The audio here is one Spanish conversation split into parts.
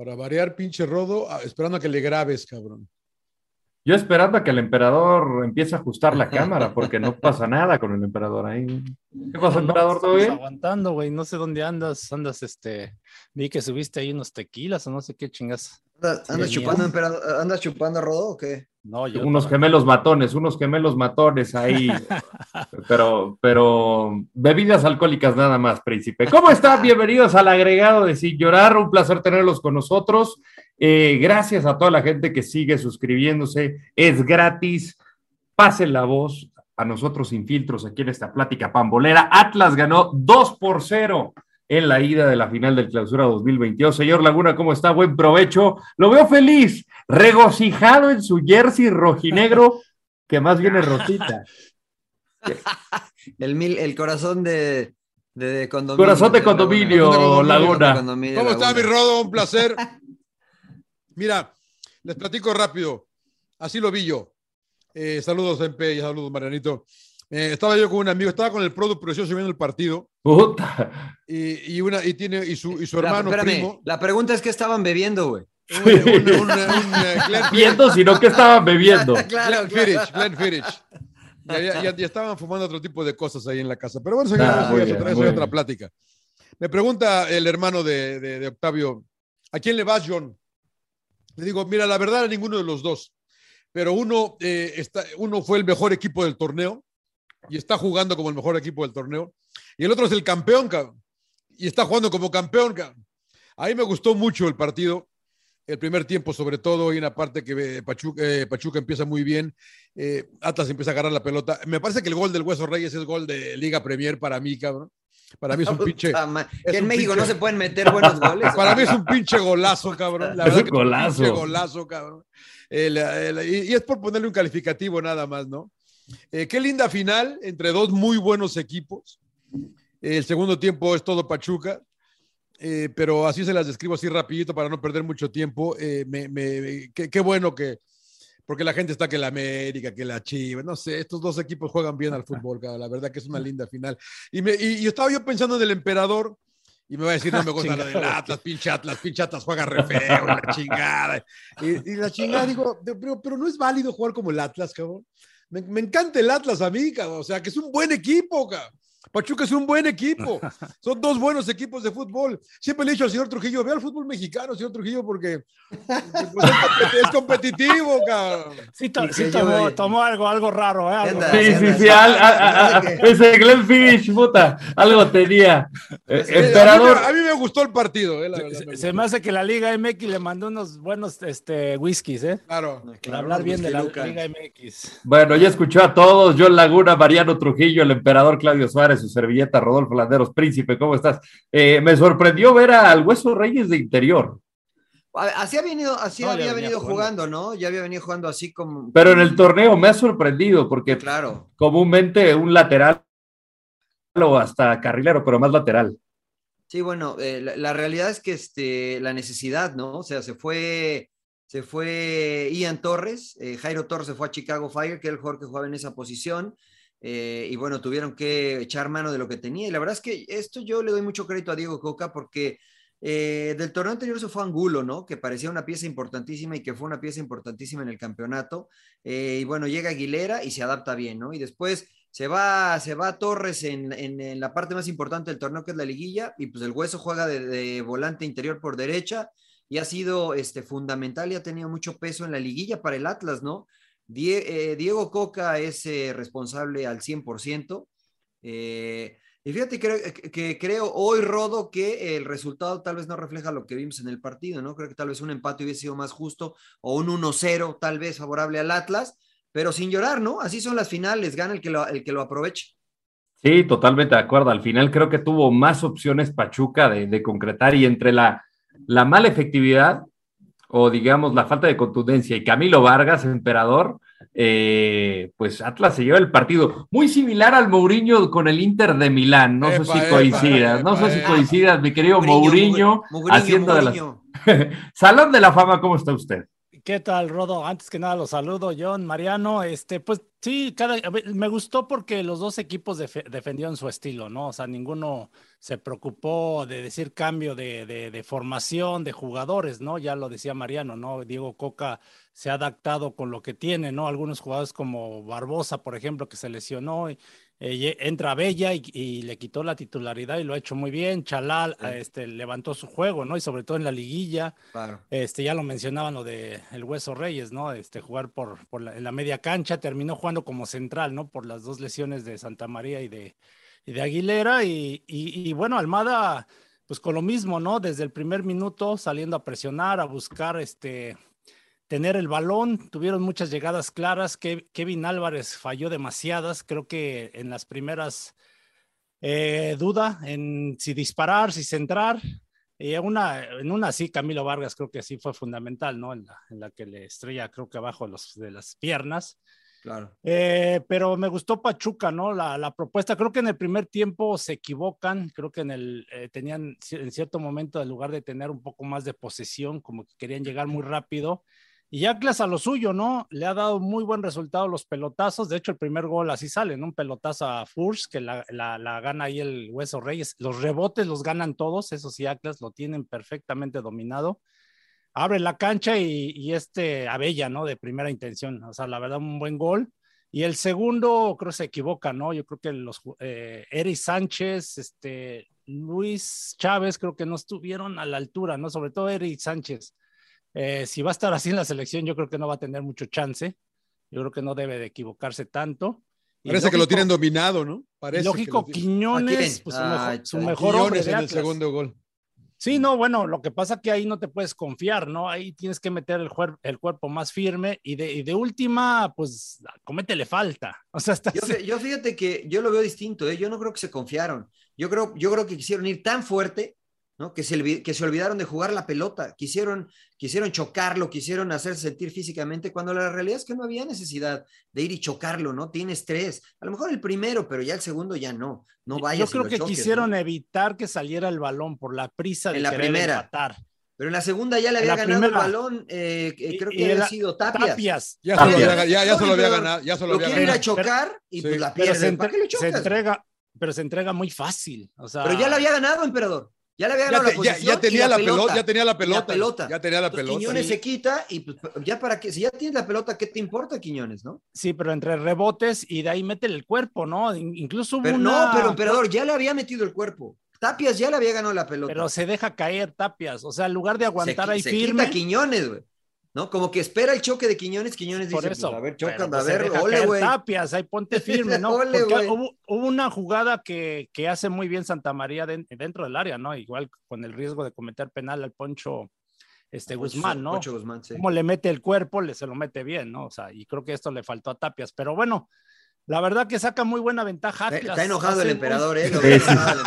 Para variar, pinche rodo, ah, esperando a que le grabes, cabrón. Yo esperando a que el emperador empiece a ajustar la cámara, porque no pasa nada con el emperador ahí. ¿Qué pasa, emperador? ¿Todo bien? aguantando, güey. No sé dónde andas. Andas, este. Vi que subiste ahí unos tequilas o no sé qué chingas. ¿Andas, chupando, emperador? ¿Andas chupando rodo o qué? No, yo unos gemelos matones, unos gemelos matones ahí. pero, pero bebidas alcohólicas nada más, príncipe. ¿Cómo están? Bienvenidos al agregado de Sin Llorar. Un placer tenerlos con nosotros. Eh, gracias a toda la gente que sigue suscribiéndose. Es gratis. Pasen la voz a nosotros sin filtros aquí en esta plática pambolera. Atlas ganó 2 por 0 en la ida de la final del clausura 2022. Señor Laguna, ¿cómo está? Buen provecho. Lo veo feliz, regocijado en su jersey rojinegro, que más bien es rosita. el, mil, el corazón de, de, condominio. Corazón de condominio, Laguna. ¿Cómo está, mi Rodo? Un placer. Mira, les platico rápido. Así lo vi yo. Eh, saludos, MP, y saludos, Marianito. Eh, estaba yo con un amigo, estaba con el producto precioso viendo el partido. Puta. Y, y, una, y, tiene, y, su, y su hermano la, primo. La pregunta es: ¿qué estaban bebiendo, güey? Viendo, sino que estaban bebiendo. claro, Glenn Glenn Fittich. Ya, ya, estaban fumando otro tipo de cosas ahí en la casa. Pero bueno, eso, ah, es otra, otra, plática. Me pregunta el hermano de, de, de Octavio: ¿a quién le vas, John? Le digo, mira, la verdad a ninguno de los dos, pero uno, eh, está, uno fue el mejor equipo del torneo y está jugando como el mejor equipo del torneo, y el otro es el campeón, cabrón, y está jugando como campeón. Cabrón. Ahí me gustó mucho el partido, el primer tiempo sobre todo, y una parte que eh, Pachuca, eh, Pachuca empieza muy bien, Atlas empieza a agarrar la pelota. Me parece que el gol del Hueso Reyes es gol de Liga Premier para mí, cabrón. Para mí es un pinche. que en México no se pueden meter buenos goles. Para mí es un pinche golazo, cabrón. La es un golazo. Un pinche golazo, cabrón. y, es por ponerle un calificativo nada más, ¿no? Eh, qué linda final entre dos muy buenos equipos. el segundo tiempo es todo Pachuca. Eh, pero así se las describo así rapidito para no perder mucho tiempo. Eh, me, qué, bueno que, porque la gente está que la América, que la Chivas, no sé, estos dos equipos juegan bien al fútbol, la verdad que es una linda final. Y, me, y, estaba yo pensando en el emperador, y me va a decir, no me gusta la del Atlas, pinche Atlas, pinche Atlas juega re feo, la chingada. Y, la chingada, digo, pero, pero no es válido jugar como el Atlas, cabrón. Me, me, encanta el Atlas a mí, cabrón. O sea, que es un buen equipo, cabrón. Pachuca es un buen equipo. Son dos buenos equipos de fútbol. Siempre le he dicho al señor Trujillo, ve al fútbol mexicano, señor Trujillo, porque pues, es competitivo, cabrón. Sí, tomó, algo, algo raro, ¿eh? sí, sí, sí, ese Glenn Fish, puta, algo tenía. Emperador. A, mí, me gustó el partido, eh, se, me, hace que la Liga MX le mandó unos buenos este, whiskies, ¿eh? Claro. Para hablar bien de la Liga MX. Bueno, ya escuchó a todos, John Laguna, Mariano Trujillo, el emperador Claudio Suárez su servilleta, Rodolfo Landeros, príncipe, ¿cómo estás? Eh, me sorprendió ver al Hueso Reyes de interior. Así, ha venido, así había venido jugando, ¿no? Ya había venido jugando así como. Pero en el torneo me ha sorprendido porque claro. comúnmente un lateral o hasta carrilero, pero más lateral. Sí, bueno, eh, la, realidad es que este, la necesidad, ¿no? O sea, se fue, se fue Ian Torres, eh, Jairo Torres se fue a Chicago Fire, que era el jugador que jugaba en esa posición. Eh, y bueno, tuvieron que echar mano de lo que tenía. Y la verdad es que esto yo le doy mucho crédito a Diego Coca porque eh, del torneo anterior se fue Angulo, ¿no? Que parecía una pieza importantísima y que fue una pieza importantísima en el campeonato. Eh, y bueno, llega Aguilera y se adapta bien, ¿no? Y después se va, se va Torres en, en, la parte más importante del torneo, que es la liguilla, y pues el hueso juega de, volante interior por derecha y ha sido este, fundamental y ha tenido mucho peso en la liguilla para el Atlas, ¿no? Eh, Diego Coca es eh, responsable al 100%. Eh, y fíjate que, creo hoy, Rodo, que el resultado tal vez no refleja lo que vimos en el partido, ¿no? Creo que tal vez un empate hubiese sido más justo o un 1-0 tal vez favorable al Atlas, pero sin llorar, ¿no? Así son las finales, gana el que lo, el que lo aproveche. Sí, totalmente de acuerdo. Al final creo que tuvo más opciones Pachuca de, concretar y entre la, la mala efectividad o digamos la falta de contundencia y Camilo Vargas, emperador, eh, pues Atlas se lleva el partido. Muy similar al Mourinho con el Inter de Milán. No sé si coincidas, no sé si coincidas, mi querido Mourinho, haciendo de la... Salón de la Fama, ¿cómo está usted? ¿Qué tal, Rodo? Antes que nada los saludo, John, Mariano. Este, pues sí, cada, me gustó porque los dos equipos defendieron su estilo, ¿no? O sea, ninguno se preocupó de decir cambio de, de, formación, de jugadores, ¿no? Ya lo decía Mariano, ¿no? Diego Coca se ha adaptado con lo que tiene, ¿no? Algunos jugadores como Barbosa, por ejemplo, que se lesionó, y, eh, entra Bella y, le quitó la titularidad y lo ha hecho muy bien. Chalal este, levantó su juego, ¿no? Y sobre todo en la liguilla. Este, ya lo mencionaban lo de el Hueso Reyes, ¿no? Este, jugar por, por la, en la media cancha, terminó jugando como central, ¿no? Por las dos lesiones de Santa María y de, y de Aguilera. Y, y, bueno, Almada, pues con lo mismo, ¿no? Desde el primer minuto saliendo a presionar, a buscar este tener el balón, tuvieron muchas llegadas claras, Kevin Álvarez falló demasiadas, creo que en las primeras eh, duda en si disparar, si centrar, y una, en una sí, Camilo Vargas creo que sí fue fundamental, ¿no? En la, que le estrella creo que abajo de, los, de las piernas. Claro. Eh, pero me gustó Pachuca, ¿no? La, la, propuesta, creo que en el primer tiempo se equivocan, creo que en el, eh, tenían en cierto momento, en lugar de tener un poco más de posesión, como que querían llegar muy rápido, y Atlas a lo suyo, ¿no? Le ha dado muy buen resultado los pelotazos. De hecho, el primer gol así sale, ¿no? Un pelotazo a Furs, que la, gana ahí el Hueso Reyes. Los rebotes los ganan todos, eso sí, Atlas lo tienen perfectamente dominado. Abre la cancha y, y, este Abella, ¿no? De primera intención. O sea, la verdad, un buen gol. Y el segundo, creo que se equivoca, ¿no? Yo creo que los eh, Eric Sánchez, este, Luis Chávez, creo que no estuvieron a la altura, ¿no? Sobre todo Eric Sánchez eh, si va a estar así en la selección, yo creo que no va a tener mucho chance. Yo creo que no debe de equivocarse tanto. Parece que lo tienen dominado, ¿no? Parece lógico, Quiñones, pues, su, mejor, hombre en el segundo gol. Sí, no, bueno, lo que pasa que ahí no te puedes confiar, ¿no? Ahí tienes que meter el, el cuerpo más firme y de, de, última, pues, cométele falta. O sea, yo, yo, fíjate que yo lo veo distinto, ¿eh? Yo no creo que se confiaron. Yo creo, yo creo que quisieron ir tan fuerte que, se, que se olvidaron de jugar la pelota, quisieron, quisieron chocarlo, quisieron hacerse sentir físicamente, cuando la realidad es que no había necesidad de ir y chocarlo, ¿no? Tienes tres, a lo mejor el primero, pero ya el segundo ya no, no vayas. Yo creo que quisieron evitar que saliera el balón por la prisa de en la primera. Pero en la segunda ya le había ganado el balón, eh, creo que había sido Tapias. Ya, Solo había, ya, solo había ganado. Ya solo lo quiere ir a chocar y pues la pierde. ¿Para qué le chocas? Se entrega, pero se entrega muy fácil. O sea, pero ya la había ganado, emperador. Ya le había ganado la posición. Ya, tenía la, pelota, ya tenía la pelota. Ya tenía la pelota. Quiñones se quita y pues, ya para que, si ya tienes la pelota, ¿qué te importa, Quiñones, no? Sí, pero entre rebotes y de ahí mete el cuerpo, ¿no? Incluso pero No, pero emperador, ya le había metido el cuerpo. Tapias ya le había ganado la pelota. Pero se deja caer Tapias, o sea, en lugar de aguantar ahí se firme. Quita Quiñones, güey. ¿No? Como que espera el choque de Quiñones, Quiñones dice, Por eso, pues, a ver, choca, a pues, ver, ole, güey. Tapias, ahí ponte firme, ¿no? Porque hubo, una jugada que, que, hace muy bien Santa María dentro del área, ¿no? Igual con el riesgo de cometer penal al Poncho este Guzmán, ¿no? Poncho Guzmán, sí. Como le mete el cuerpo, le se lo mete bien, ¿no? O sea, y creo que esto le faltó a Tapias, pero bueno, la verdad que saca muy buena ventaja. Está enojado el emperador, ¿eh?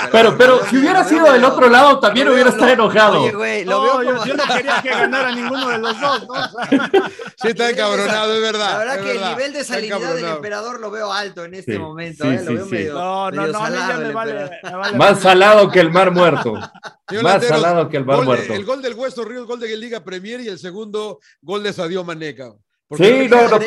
Pero, pero si hubiera sido del otro lado, también hubiera estado enojado. Oye, güey, lo veo yo, yo, no quería que ganara ninguno de los dos, ¿no? sí, está encabronado, es verdad. La verdad que el nivel de salinidad del emperador lo veo alto en este momento, ¿eh? Lo veo medio. No, no, no, a mí ya me vale, Más salado que el mar muerto. Más salado que el mar muerto. El gol del Hueso Ríos, gol de Liga Premier y el segundo gol de Sadio Maneca sí, no, no,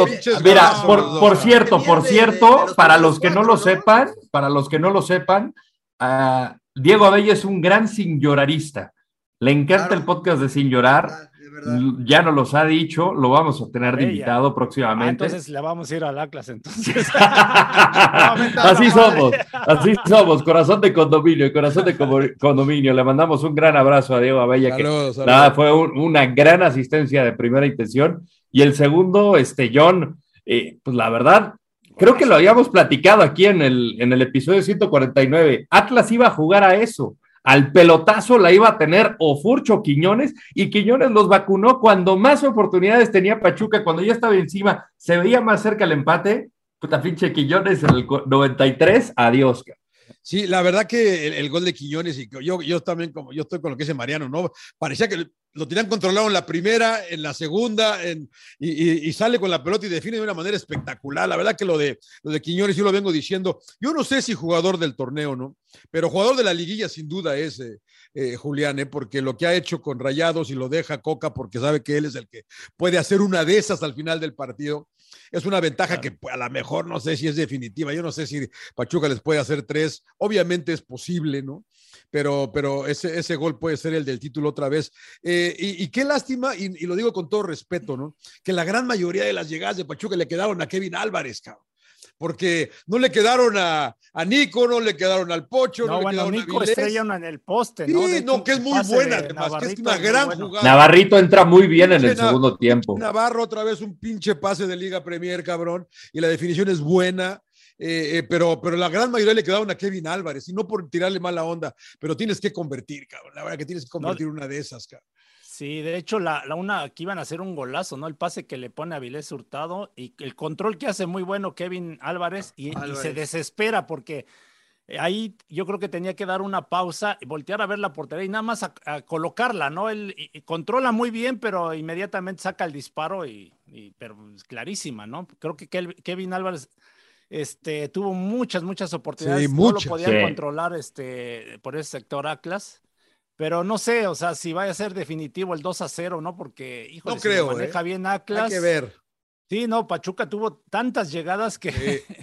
mira, por, cierto, por cierto, para los que no lo sepan, para los que no lo sepan, uh, Diego Abella es un gran sin llorarista. Le encanta el podcast de Sin Llorar. Ah, ya nos los ha dicho, lo vamos a tener de invitado próximamente. Ah, entonces le vamos a ir al Atlas, entonces. así somos, así somos, corazón de condominio, corazón de condominio. Le mandamos un gran abrazo a Diego Abella, que Nada, fue una gran asistencia de primera intención y el segundo, este, John, eh, pues la verdad, creo que lo habíamos platicado aquí en el, en el episodio 149. Atlas iba a jugar a eso. Al pelotazo la iba a tener o Furcho Quiñones y Quiñones los vacunó cuando más oportunidades tenía Pachuca, cuando ya estaba encima, se veía más cerca el empate. Puta pinche Quiñones en el 93, adiós. Sí, la verdad que el, gol de Quiñones y yo, yo también, como yo estoy con lo que dice Mariano, ¿no? Parecía que lo tenían controlado en la primera, en la segunda, en, y, sale con la pelota y define de una manera espectacular. La verdad que lo de, lo de Quiñones, yo lo vengo diciendo, yo no sé si jugador del torneo, ¿no? Pero jugador de la liguilla sin duda es eh, eh, Julián, ¿eh? porque lo que ha hecho con Rayados y lo deja Coca porque sabe que él es el que puede hacer una de esas al final del partido. Es una ventaja que a lo mejor no sé si es definitiva. Yo no sé si Pachuca les puede hacer tres. Obviamente es posible, ¿no? pero, pero ese, ese gol puede ser el del título otra vez. Eh, y, qué lástima, y, lo digo con todo respeto, ¿no? Que la gran mayoría de las llegadas de Pachuca le quedaron a Kevin Álvarez, cabrón. Porque no le quedaron a, a Nico, no le quedaron al Pocho, no, le quedaron Nico a en el poste, ¿no? Sí, no, que es muy buena, además, que es una gran jugada. Navarrito entra muy bien en el segundo tiempo. Navarro otra vez un pinche pase de Liga Premier, cabrón, y la definición es buena. Eh, eh, pero, pero la gran mayoría le quedaron a Kevin Álvarez, y no por tirarle mala onda, pero tienes que convertir, cabrón. La verdad que tienes que convertir una de esas, cabrón. Sí, de hecho, la, la, una que iban a hacer un golazo, ¿no? El pase que le pone a Vilés Hurtado y el control que hace muy bueno Kevin Álvarez y, se desespera porque eh, ahí yo creo que tenía que dar una pausa y voltear a ver la portería y nada más a, colocarla, ¿no? Él controla muy bien, pero inmediatamente saca el disparo y, pero clarísima, ¿no? Creo que Kevin Álvarez este, tuvo muchas, muchas oportunidades. no lo podían controlar este, por ese sector Atlas. Pero no sé, o sea, si vaya a ser definitivo el 2 a 0, ¿no? Porque, hijo, no creo, maneja ¿eh? bien Atlas. Hay que ver. Sí, no, Pachuca tuvo tantas llegadas que.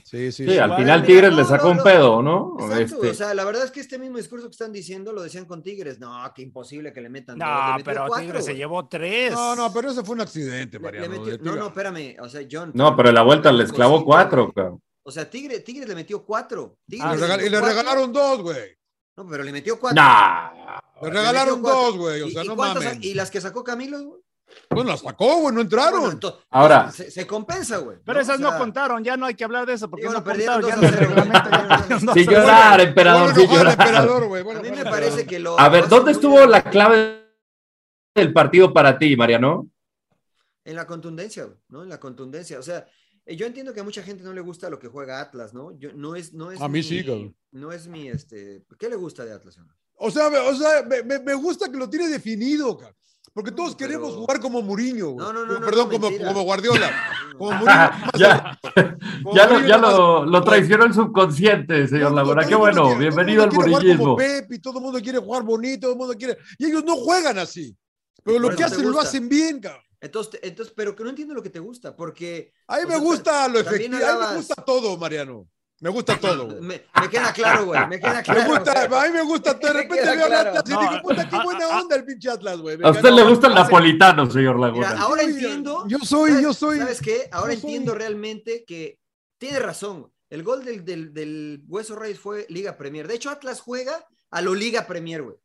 Sí, sí, sí. al final Tigres le sacó un pedo, ¿no? Este o sea, la verdad es que este mismo discurso que están diciendo lo decían con Tigres. No, qué imposible que le metan. No, pero Tigres se llevó tres. No, no, pero ese fue un accidente, Mariano. no, no, espérame. O sea, John. No, pero la vuelta les clavó cuatro, cabrón. O sea, Tigre, Tigre le metió cuatro. Ah, y le regalaron dos, güey. No, pero le metió cuatro. Le regalaron dos, güey. O sea, no mames. ¿Y las que sacó Camilo, güey? Bueno, las sacó, güey, no entraron. Ahora. Se, compensa, güey. Pero esas no contaron, ya no hay que hablar de eso, porque bueno, no contaron, ya no se reglamenta. Sin llorar, emperador, sin llorar. Emperador, a mí me parece que lo. A ver, ¿dónde estuvo la clave del partido para ti, Mariano? En la contundencia, ¿no? En la contundencia. O sea, eh, yo entiendo que a mucha gente no le gusta lo que juega Atlas, ¿no? Yo, no es, no es a mí sí, cabrón. No es mi, este, ¿qué le gusta de Atlas? O sea, o sea me, me, gusta que lo tiene definido, cabrón. Porque todos queremos jugar como Mourinho. No, no, no. Perdón, como, como, Guardiola. Como ya ya, lo, ya lo, lo, traicionó el subconsciente, señor Laguna. Qué bueno. Bienvenido al murillismo. Pep y todo el mundo quiere jugar bonito, todo el mundo quiere. Y ellos no juegan así. Pero lo que hacen lo hacen bien, cabrón. Entonces, entonces, pero que no entiendo lo que te gusta, porque. A mí me gusta lo efectivo, a mí me gusta todo, Mariano. Me gusta todo, güey. Me, queda claro, güey. Me queda claro. Me gusta, a mí me gusta todo. De repente veo claro. Atlas y digo, puta, qué buena onda el pinche Atlas, güey. A usted le gusta el napolitano, señor Laguna. Mira, ahora entiendo. Yo soy, yo soy. ¿Sabes qué? Ahora entiendo realmente que tiene razón. El gol del, del, del Hueso Reyes fue Liga Premier. De hecho, Atlas juega a lo Liga Premier, güey.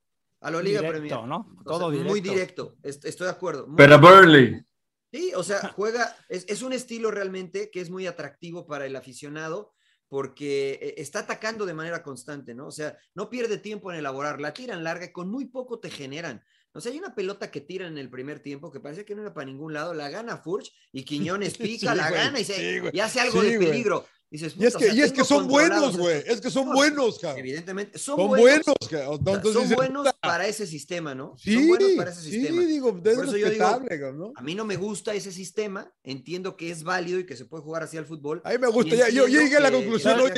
A lo Liga directo, Premier. ¿no? Todo directo. Muy directo. Estoy de acuerdo. Pero Burley. Sí, o sea, juega, es, un estilo realmente que es muy atractivo para el aficionado porque eh, está atacando de manera constante, ¿no? O sea, no pierde tiempo en elaborar, la tiran larga y con muy poco te generan. O sea, hay una pelota que tiran en el primer tiempo que parecía que no era para ningún lado, la gana Furch y Quiñones pica, la gana y, se, y hace algo de peligro y, es que, y es que son buenos, güey. Es que son buenos, cabrón. Evidentemente, son, buenos. son buenos para ese sistema, ¿no? Sí, son buenos para ese sistema. Sí, digo, Por eso yo digo, ¿no? a mí no me gusta ese sistema. Entiendo que es válido y que se puede jugar así al fútbol. A mí me gusta. yo, llegué a la conclusión hoy.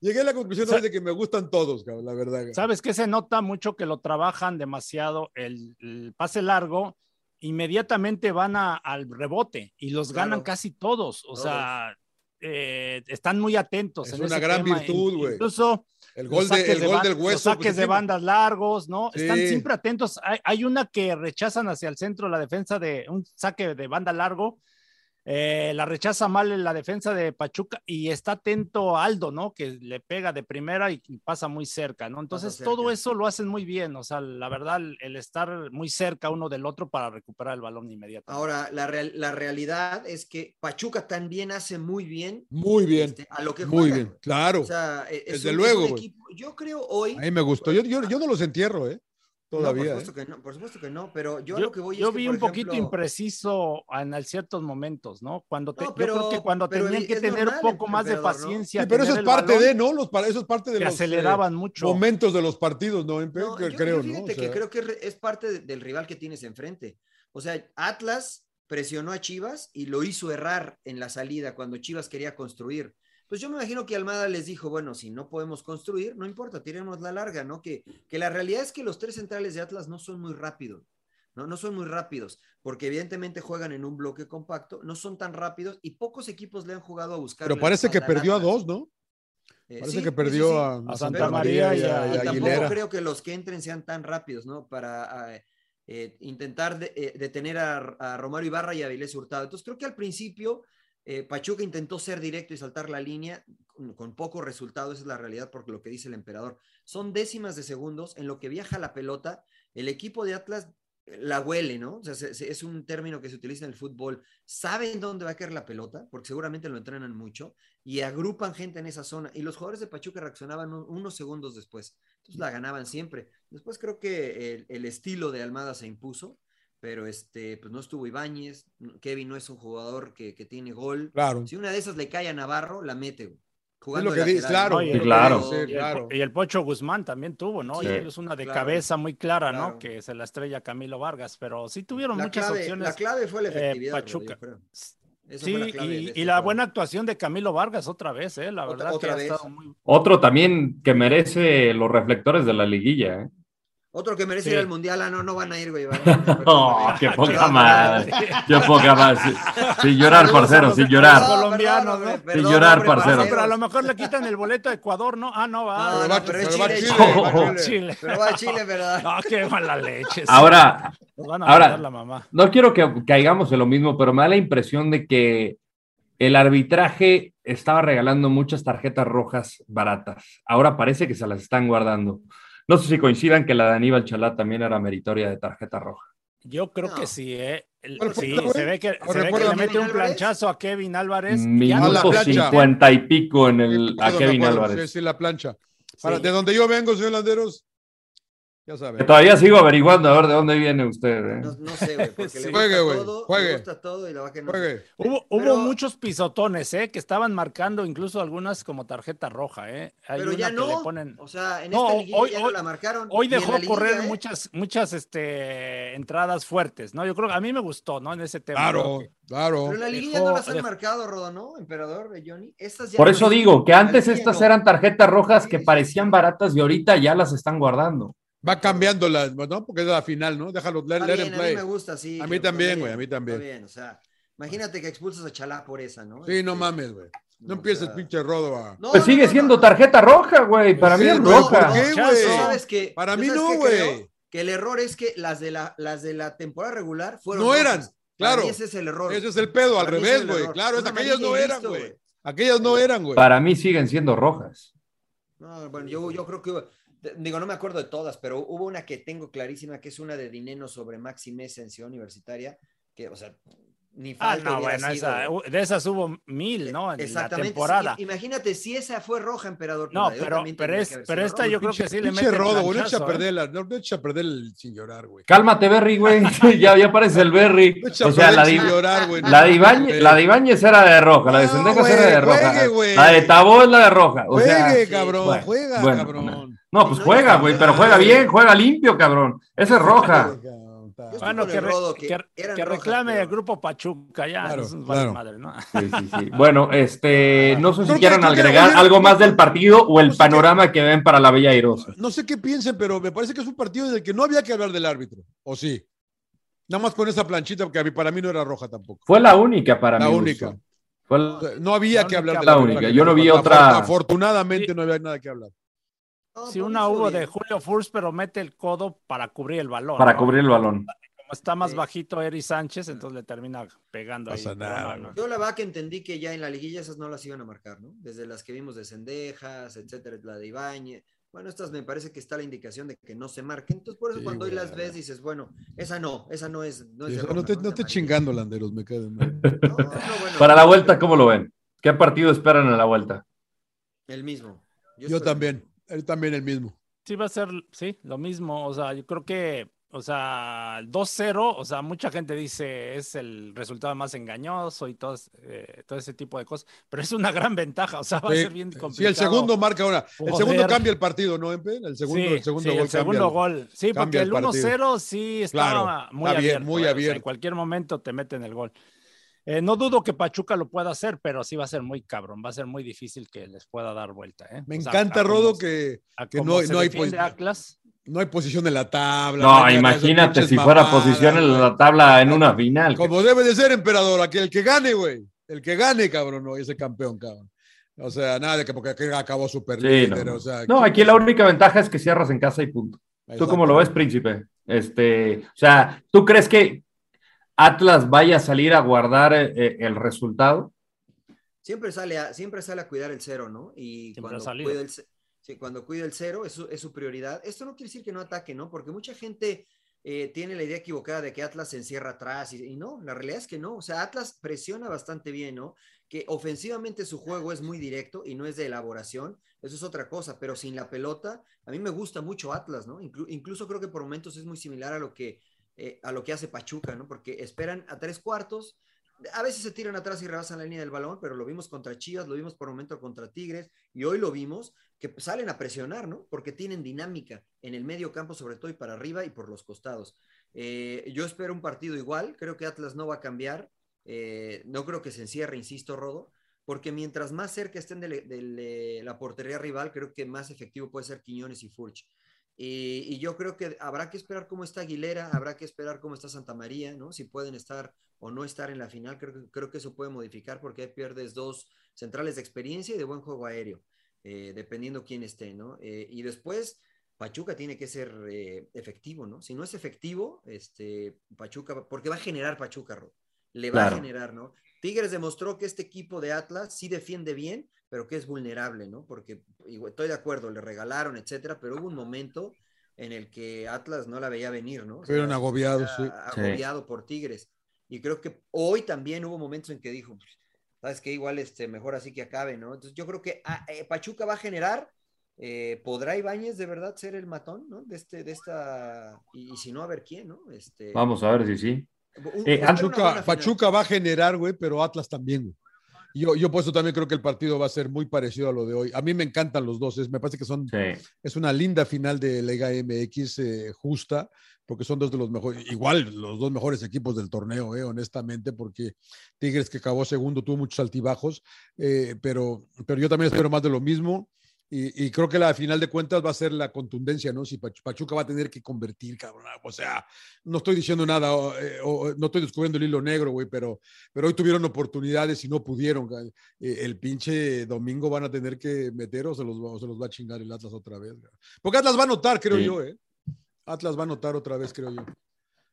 Llegué a la conclusión hoy de que me gustan todos, cabrón, la verdad. ¿Sabes qué? Se nota mucho que lo trabajan demasiado el, pase largo inmediatamente van al rebote y los ganan casi todos. O sea, eh, están muy atentos. Es una gran virtud, güey. Incluso el gol, de, el gol del hueso. Los saques de bandas largos, ¿no? Están siempre atentos. Hay, hay, una que rechazan hacia el centro la defensa de un saque de banda largo eh, la rechaza mal en la defensa de Pachuca y está atento Aldo, ¿no? Que le pega de primera y pasa muy cerca, ¿no? Entonces todo eso lo hacen muy bien, o sea, la verdad, el estar muy cerca uno del otro para recuperar el balón inmediatamente. Ahora, la, la realidad es que Pachuca también hace muy bien. Muy bien. Este, a lo que juega. Muy bien, claro. O sea, e, Desde luego. yo creo hoy. A mí me gustó, yo, yo, yo no los entierro, ¿eh? Todavía. No, por, supuesto ¿eh? que no, por supuesto que no, pero yo, Yo, lo que voy yo es que, vi por un poquito impreciso en ciertos momentos, ¿no? Cuando te- No, yo creo que cuando tenían que es tener un poco más de paciencia, Sí, pero eso es parte balón, de, ¿no? Los, para- eso es parte de que los eh, aceleraban mucho. momentos de los partidos, ¿no? Que yo- creo, yo ¿no? fíjate O que creo que es parte de- del rival que tienes enfrente. O sea, Atlas presionó a Chivas y lo hizo errar en la salida cuando Chivas quería construir. Pues yo me imagino que Almada les dijo, bueno, si no podemos construir, no importa, tiremos la larga, ¿no? Que, que la realidad es que los tres centrales de Atlas no son muy rápidos, ¿no? No son muy rápidos, porque evidentemente juegan en un bloque compacto, no son tan rápidos y pocos equipos le han jugado a buscar. pero parece que perdió a dos, ¿no? Eh, Parece sí, que sí, perdió sí. a, Santa Pero- María y a- y y tampoco Aguilera. creo que los que entren sean tan rápidos, ¿no? Para eh, eh, intentar de- detener a, Romario Ibarra y a Avilés Hurtado. Entonces creo que al principio eh, Pachuca intentó ser directo y saltar la línea con, poco resultado, esa es la realidad porque lo que dice el emperador. Son décimas de segundos en lo que viaja la pelota, el equipo de Atlas eh, la huele, ¿no? O sea, se- se- es un término que se utiliza en el fútbol. Saben dónde va a caer la pelota, porque seguramente lo entrenan mucho, y agrupan gente en esa zona. Y los jugadores de Pachuca reaccionaban un- unos segundos después. Entonces la ganaban siempre. Después creo que el estilo de Almada se impuso, pero este, pues no estuvo Ibáñez. Kevin no es un jugador que, que tiene gol. Claro. Si una de esas le cae a Navarro, la mete. güey. Es Jugando lo de que dices, lateral, claro. ¿no? Y es lo que claro. dices, Y el, claro. y el Pocho Guzmán también tuvo, ¿no? Sí, y él es una de claro. cabeza muy clara, Claro. ¿no? Que se la estrella Camilo Vargas, pero sí tuvieron La muchas clave, opciones. la clave fue la eh, efectividad. Pachuca. Sí, la clave y, este y la juego. buena actuación de Camilo Vargas otra vez, ¿eh? La Otra- verdad otra que ha vez. estado muy... Otro también que merece los reflectores de la liguilla, ¿eh? Otro que merece Sí. ir al mundial, ah, no, no van a ir, güey. No, qué poca madre. Qué poca más. Sin llorar, parcero, sin llorar. colombianos, ¿no? perdón, llorar, parcero. No, pero a lo mejor le quitan el boleto a Ecuador, ¿no? Ah, no, va. No, Pero es Chile, Chile. Pero va a Chile, ¿verdad? No, qué mala leche. sí. Ahora, ahora- mandar la mamá. no quiero que caigamos en lo mismo, pero me da la impresión de que el arbitraje estaba regalando muchas tarjetas rojas baratas. Ahora parece que se las están guardando. No sé si coincidan que la de Aníbal Chalá también era meritoria de tarjeta roja. Yo creo No. que sí, ¿eh? El- ¿Cuál fue, sí, se ve que, se ve que le mete un planchazo a Kevin Álvarez. Minuto cincuenta y pico en el, a Kevin acuerdo, Álvarez. Sí, sí, la plancha. Sí. de donde yo vengo, señor Landeros, ya saben. todavía sigo averiguando a ver de dónde viene usted. ¿eh? No, no sé, güey, porque Sí. le gusta Juegue, güey, todo, juegue. le gusta todo y la va que no. Juegue. Hubo, hubo Pero- muchos pisotones, ¿eh? Que estaban marcando incluso algunas como tarjeta roja, ¿eh? Hay Pero ya no. le ponen... O sea, en No, esta liguilla hoy- ya no hoy- la marcaron. Hoy dejó la liguilla, correr ¿eh? muchas, muchas este, entradas fuertes, ¿no? Yo creo que a mí me gustó, ¿no? En ese tema. Claro, que- claro. Pero la liguilla Dejó- no las han dejó- marcado, Rodo, ¿no? Emperador, Johnny. Estas ya Por no eso es- digo que antes estas no. eran tarjetas rojas que parecían baratas y ahorita ya las están guardando. Va cambiando las, ¿no? Porque es la final, ¿no? Déjalo, let, Está let bien, him a mí play. me gusta, sí. A mí también, güey, a mí también. Está bien, o sea, imagínate que expulsas a Chalá por esa, ¿no? Sí, no Este, mames, güey. No no, empieces, o sea, pinche rodo a. no, Pues sigue no, siendo no. tarjeta roja, güey. Para mí es roja. ¿por qué. Para ¿Yo mí no, güey. Que el error es que las de la, las de la temporada regular fueron. No eran, rojas. Para claro. mí ese es el error. Ese es el pedo, al revés, güey. Claro, es, aquellas no eran, güey. Aquellas no eran, güey. Para mí siguen siendo rojas. No, bueno, yo, yo creo que digo, no me acuerdo de todas, pero hubo una que tengo clarísima, que es una de Dineno sobre Maxi Mesa en Ciudad Universitaria, que, o sea, ni Ah, falta no, hubiera bueno, sido, esa- de esas hubo mil, ¿no? En la Exactamente. sí, temporada. imagínate si esa fue roja, emperador. No, pero, pero, es, esta roja. yo creo que sí le mete rodo. No echa a ¿eh? perder, la- no, no echa a perder el sin llorar, güey. Cálmate, Berry, güey. ya, ya aparece el Berry. No echa a O sea, la, sin llorar, güey. la, de Ibáñez, la de Ibáñez era de roja, la de Sendejas era de roja. juegue. La de Tabó es la de roja. O sea, Juegue, cabrón, bueno, juega, bueno, cabrón. no, pues juega, güey, pero juega bien, juega limpio, cabrón. Esa es roja. Bueno, que, el re- Rodo, que, eran que rojas, reclame pero- el grupo Pachuca, ya. Claro, eso es claro. madre, ¿no? Sí, sí, sí. Bueno, este, no sé si quieran agregar algo más del partido o el no sé qué- panorama que ven para la Bella Airosa. No sé qué piensen, pero me parece que es un partido del que no había que hablar del árbitro. ¿O sí? Nada más con esa planchita, porque para mí no era roja tampoco. Fue la única para La mí. única. Fue la- sea, No había La que hablar única, del la árbitro. única. Yo no vi otra- Afortunadamente Sí. no había nada que hablar. No, Si una hubo bien. de Julio Furs, pero mete el codo para cubrir el balón. para ¿no? cubrir el balón. Como está más Sí. bajito Eri Sánchez, entonces le termina pegando ahí. nada, no. Yo la verdad que entendí que ya en la liguilla esas no las iban a marcar, ¿no? Desde las que vimos de Cendejas, etcétera, la de Ibañez. Bueno, estas me parece que está la indicación de que no se marquen. Entonces, por eso Sí, cuando hoy las ves dices, bueno, esa no, esa no es. No, es Sí, no te, chingando, Landeros, me cae mal. No, no, bueno, Para la vuelta, ¿cómo lo ven? ¿Qué partido esperan en la vuelta? El mismo. Yo también, él también el mismo. Sí, va a ser, sí, lo mismo. O sea, yo creo que, o sea, 2-0, o sea, mucha gente dice es el resultado más engañoso y todo, eh, todo ese tipo de cosas, pero es una gran ventaja, o sea, va a ser bien complicado. Sí, el segundo marca ahora. El segundo cambia el partido, ¿no, Empe? El segundo, sí, el segundo sí, gol. El segundo gol. Sí, porque el 1-0 sí estaba Claro, muy está bien, abierto. muy eh, o sea, abierto. en cualquier momento te meten el gol. Eh, no dudo que Pachuca lo pueda hacer, pero sí va a ser muy cabrón, va a ser muy difícil que les pueda dar vuelta. ¿eh? Me O sea, encanta, como Rodo, que, a que como no, hay Atlas. no hay posición en la tabla. No, imagínate si fuera mamadas, posición en la tabla en una final. Como debe de ser, emperador, aquí el que gane, güey. El que gane, cabrón, no, ese campeón, cabrón. O sea, nada de que porque aquí acabó super Sí, líder, no. o sea, No, aquí la única ventaja es que cierras en casa y punto. ¿Tú cómo lo ves, príncipe? Este, o sea, ¿tú crees que Atlas vaya a salir a guardar eh, el resultado? Siempre sale, a, siempre sale a cuidar el cero, ¿no? Y Siempre cuando cuida, el, ce- sí, cuando cuida el cero es su, es su prioridad. Esto no quiere decir que no ataque, ¿no? Porque mucha gente eh, tiene la idea equivocada de que Atlas se encierra atrás y, y no, la realidad es que no. O sea, Atlas presiona bastante bien, ¿no? Que ofensivamente su juego es muy directo y no es de elaboración. Eso es otra cosa, pero sin la pelota, a mí me gusta mucho Atlas, ¿no? Inclu- incluso creo que por momentos es muy similar a lo que, eh, a lo que hace Pachuca, ¿no? Porque esperan a tres cuartos, a veces se tiran atrás y rebasan la línea del balón, pero lo vimos contra Chivas, lo vimos por momento contra Tigres y hoy lo vimos que salen a presionar, ¿no? Porque tienen dinámica en el medio campo, sobre todo y para arriba y por los costados. Eh, yo espero un partido igual, creo que Atlas no va a cambiar, eh, no creo que se encierre, insisto, Rodo, porque mientras más cerca estén de, la portería rival, creo que más efectivo puede ser Quiñones y Furch. Y, y yo creo que habrá que esperar cómo está Aguilera, habrá que esperar cómo está Santa María, ¿no? Si pueden estar o no estar en la final, creo, que- creo que eso puede modificar porque ahí pierdes dos centrales de experiencia y de buen juego aéreo, eh, dependiendo quién esté, ¿no? Eh, y después, Pachuca tiene que ser eh, efectivo, ¿no? Si no es efectivo, este, Pachuca, porque va a generar Pachuca, Rod. Le va Claro. a generar, ¿no? Tigres demostró que este equipo de Atlas sí defiende bien, pero que es vulnerable, ¿no? Porque igual, estoy de acuerdo, le regalaron, etcétera, pero hubo un momento en el que Atlas no la veía venir, ¿no? O sea, Fueron agobiados, sí. Agobiado por Tigres. Y creo que hoy también hubo momentos en que dijo, pues, sabes que igual este, mejor así que acabe, ¿no? Entonces yo creo que ah, eh, Pachuca va a generar, eh, ¿podrá Ibáñez de verdad ser el matón, ¿no? De, este, de esta, y, y si no, a ver quién, ¿no? Este, Vamos a ver si sí. eh, Pachuca. Pachuca va a generar, güey, pero Atlas también, güey. Yo, yo por eso también creo que el partido va a ser muy parecido a lo de hoy. A mí me encantan los dos, es- me parece que son, Sí. es una linda final de Liga MX eh, justa, porque son dos de los mejores, igual los dos mejores equipos del torneo, eh, honestamente, porque Tigres que acabó segundo tuvo muchos altibajos, eh, pero, pero yo también espero más de lo mismo. Y, y creo que la final de cuentas va a ser la contundencia, ¿no? Si Pach- Pachuca va a tener que convertir, cabrón. O sea, no estoy diciendo nada, o, eh, o- no estoy descubriendo el hilo negro, güey, pero, pero hoy tuvieron oportunidades y no pudieron. güey. Eh, el pinche domingo van a tener que meter o se los, va- o se los va a chingar el Atlas otra vez. güey. Porque Atlas va a anotar, creo Sí. yo, ¿eh? Atlas va a anotar otra vez, creo yo.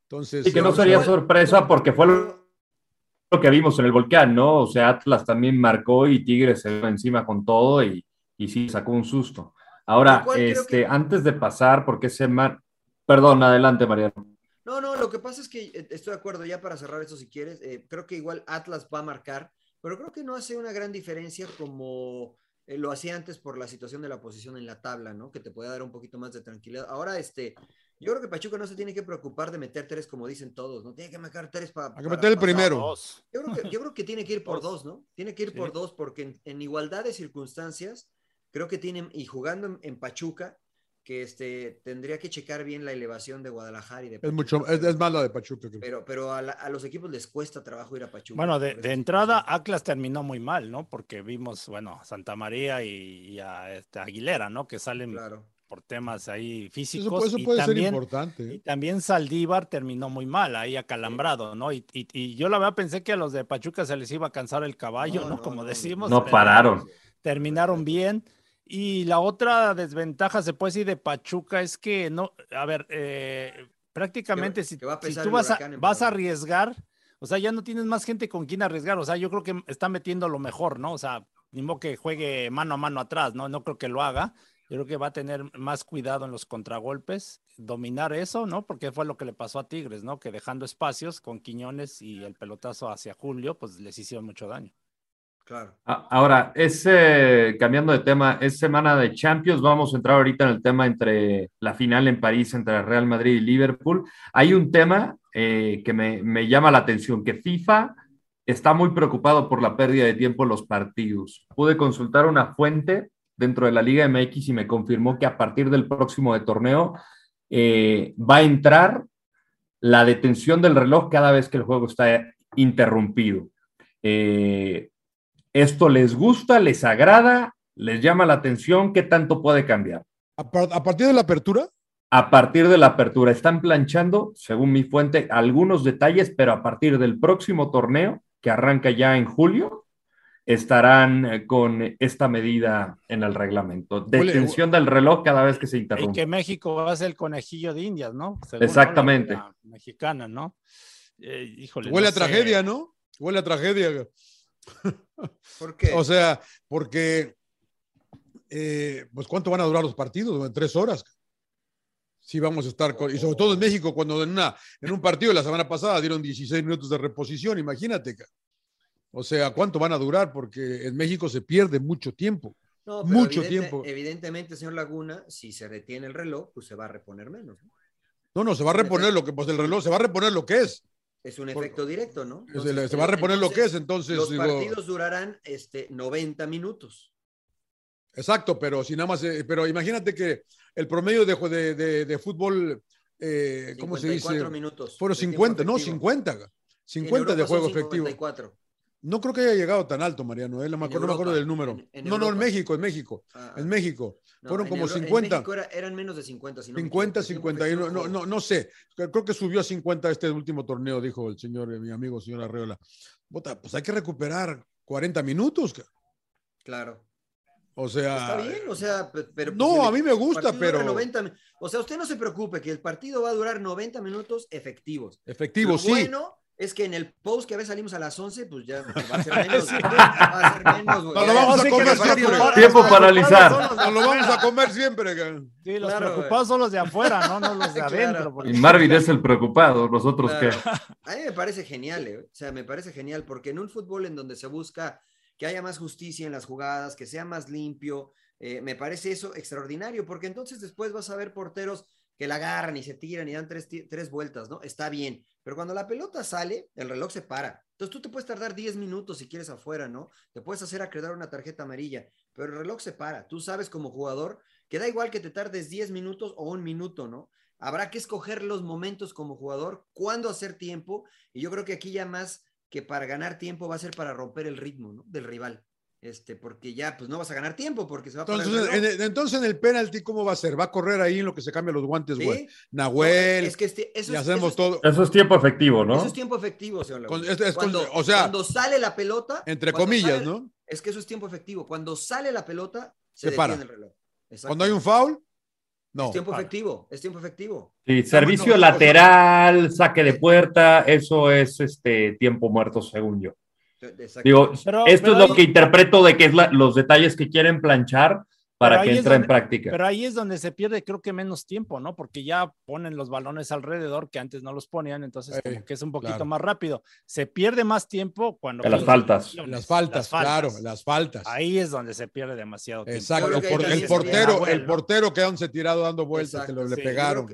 Entonces. Y que no sería sorpresa porque fue lo, que vimos en el volcán, ¿no? O sea, Atlas también marcó y Tigres se vino encima con todo y, y sí sacó un susto. Ahora, este, que- antes de pasar, porque se mar... Perdón, adelante, Mariano. No, no, lo que pasa es que eh, estoy de acuerdo, ya para cerrar esto si quieres, eh, creo que igual Atlas va a marcar, pero creo que no hace una gran diferencia como eh, lo hacía antes por la situación de la posición en la tabla, ¿no? Que te puede dar un poquito más de tranquilidad. Ahora, este, yo creo que Pachuca no se tiene que preocupar de meter tres como dicen todos, ¿no? Tiene que marcar tres para... Hay que meter el primero. Dos. Yo creo, que, yo creo que tiene que ir por Dos. dos, ¿no? Tiene que ir Sí. por dos porque en, en igualdad de circunstancias, creo que tienen, y jugando en, en Pachuca, que este, tendría que checar bien la elevación de Guadalajara y de Es Pachuca, mucho, es, es más la de Pachuca, creo. pero, pero a, la- a los equipos les cuesta trabajo ir a Pachuca. Bueno, de, entrada. Atlas terminó muy mal, ¿no? Porque vimos, bueno, Santa María y, y a este, Aguilera, ¿no? Que salen Claro. por temas ahí Eso, físicos. eso y puede ser también, importante. Y ¿eh? también Saldívar terminó muy mal, ahí acalambrado, ¿no? Y, y- y yo la verdad pensé que a los de Pachuca se les iba a cansar el caballo, ¿no? Como decimos. No pararon. Terminaron bien. Y la otra desventaja, se puede decir, de Pachuca es que no, a ver, eh, prácticamente si, que va a si pesar tú vas a, vas a arriesgar, o sea, ya no tienes más gente con quien arriesgar, o sea, yo creo que está metiendo lo mejor, ¿no? O sea, ni modo que juegue mano a mano atrás, ¿no? No creo que lo haga. Yo creo que va a tener más cuidado en los contragolpes, dominar eso, ¿no? Porque fue lo que le pasó a Tigres, ¿no? Que dejando espacios con Quiñones y el pelotazo hacia Julio, pues les hicieron mucho daño. Ahora, cambiando de tema, es semana de Champions. Vamos a entrar ahorita en el tema entre la final en París entre Real Madrid y Liverpool. Hay un tema eh, que me, llama la atención, que FIFA está muy preocupado por la pérdida de tiempo en los partidos. Pude consultar una fuente dentro de la Liga MX y me confirmó que a partir del próximo torneo eh, va a entrar la detención del reloj cada vez que el juego está interrumpido. Eh, ¿Esto les gusta, les agrada, les llama la atención? ¿Qué tanto puede cambiar? ¿A, partir de la apertura? A partir de la apertura. Están planchando, según mi fuente, algunos detalles, pero a partir del próximo torneo, que arranca ya en julio, estarán eh, con esta medida en el reglamento. Detención del reloj cada vez que se interrumpe. Y que México va a ser el conejillo de Indias, ¿no? Exactamente. mexicana, ¿no? Eh, híjole, Huele a tragedia, ¿no? Huele a tragedia. ¿Por qué? o sea, porque, eh, pues, ¿cuánto van a durar los partidos? Tres horas. Sí, vamos a estar con, y sobre todo en México, cuando en, una, en un partido la semana pasada dieron 16 minutos de reposición, imagínate. O sea, ¿cuánto van a durar? Porque en México se pierde mucho tiempo. mucho tiempo. Evidentemente, señor Laguna, si se detiene el reloj, pues se va a reponer menos. No, no, se va a reponer lo que, pues el reloj se va a reponer lo que es. Es un efecto directo, ¿no? se, va a reponer lo que es, entonces. Los partidos durarán este, 90 minutos. Exacto, pero si nada más, eh, pero imagínate que el promedio de, de, de, fútbol, eh, ¿cómo se dice? minutos. Fueron 50, no, 50. 50 de juego efectivo. No creo que haya llegado tan alto, Mariano. ¿eh? No, me acuerdo, del número. no, no, en México, en México. Ah, en México. Fueron como 50. En México eran menos de 50. 50, 51. No, no, no sé. Creo que subió a 50 este último torneo, dijo el señor, mi amigo, señor Arreola. pues hay que recuperar 40 minutos. Claro. O sea. Está bien, o sea, pero. No, pues, a mí me gusta, pero. o sea, usted no se preocupe que el partido va a durar 90 minutos efectivos. Efectivos, sí. Bueno es que en el post que a veces salimos a las 11, pues ya va a ser menos. va a ser menos, Nos lo vamos a comer siempre. Tiempo paralizar. Nos lo vamos a comer siempre. Sí, los preocupados son los de afuera, no, no los de adentro. Y Marvin es el preocupado, nosotros qué. A mí me parece genial, eh. o sea, me parece genial, porque en un fútbol en donde se busca que haya más justicia en las jugadas, que sea más limpio, eh, me parece eso extraordinario, porque entonces después vas a ver porteros que la agarran y se tiran y dan tres, tres vueltas, ¿no? Está bien, pero cuando la pelota sale, el reloj se para. Entonces tú te puedes tardar 10 minutos si quieres afuera, ¿no? Te puedes hacer acreditar una tarjeta amarilla, pero el reloj se para. Tú sabes como jugador que da igual que te tardes 10 minutos o un minuto, ¿no? Habrá que escoger los momentos como jugador, cuándo hacer tiempo, y yo creo que aquí ya más que para ganar tiempo va a ser para romper el ritmo ¿no? del rival este, porque ya pues no vas a ganar tiempo porque se va a entonces, en el, entonces en el penalti cómo va a ser va a correr ahí en lo que se cambian los guantes güey Nahuel es que este, eso, hacemos todo. Eso es tiempo efectivo no eso es tiempo efectivo señor cuando, o sea cuando sale la pelota entre comillas no es que eso es tiempo efectivo. Cuando sale la pelota se, para. el reloj. Cuando hay un foul no. Es tiempo efectivo, es tiempo efectivo. Sí, servicio lateral, saque de puerta, eso es este tiempo muerto según yo. Digo, esto es lo que interpreto de que es los detalles que quieren planchar para que entre en práctica. Pero ahí es donde se pierde, creo que menos tiempo, ¿no? Porque ya ponen los balones alrededor que antes no los ponían, entonces como que es un poquito más rápido. Se pierde más tiempo cuando. las faltas. Las faltas, claro, las faltas. Ahí es donde se pierde demasiado tiempo. Exacto, el portero, el portero que se tirado dando vueltas, que lo, le pegaron.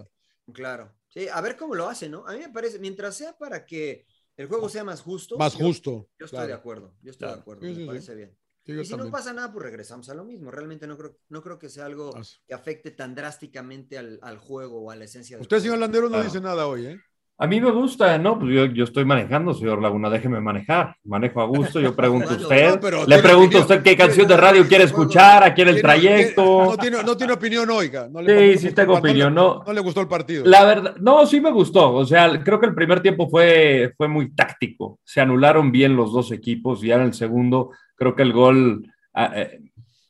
claro. Sí, a ver cómo lo hace, ¿no? A mí me parece, mientras sea para que el juego sea más justo. Más justo. Yo estoy de acuerdo, yo estoy de acuerdo, me parece bien. y si no pasa nada, pues regresamos a lo mismo. Realmente no creo, no creo que sea algo que afecte tan drásticamente al, al juego o a la esencia. Usted, señor Landero, no dice nada hoy, ¿eh? A mí me gusta, ¿no? Pues yo, yo, estoy manejando, señor Laguna, déjeme manejar. Manejo a gusto, yo pregunto a usted. le pregunto a usted qué canción de radio quiere escuchar, aquí en el trayecto. No tiene, no tiene opinión, oiga. No le, sí, sí tengo opinión, no. No le gustó el partido. La verdad, no, sí me gustó. O sea, creo que el primer tiempo fue, fue muy táctico. Se anularon bien los dos equipos y ahora en el segundo creo que el gol ah, eh,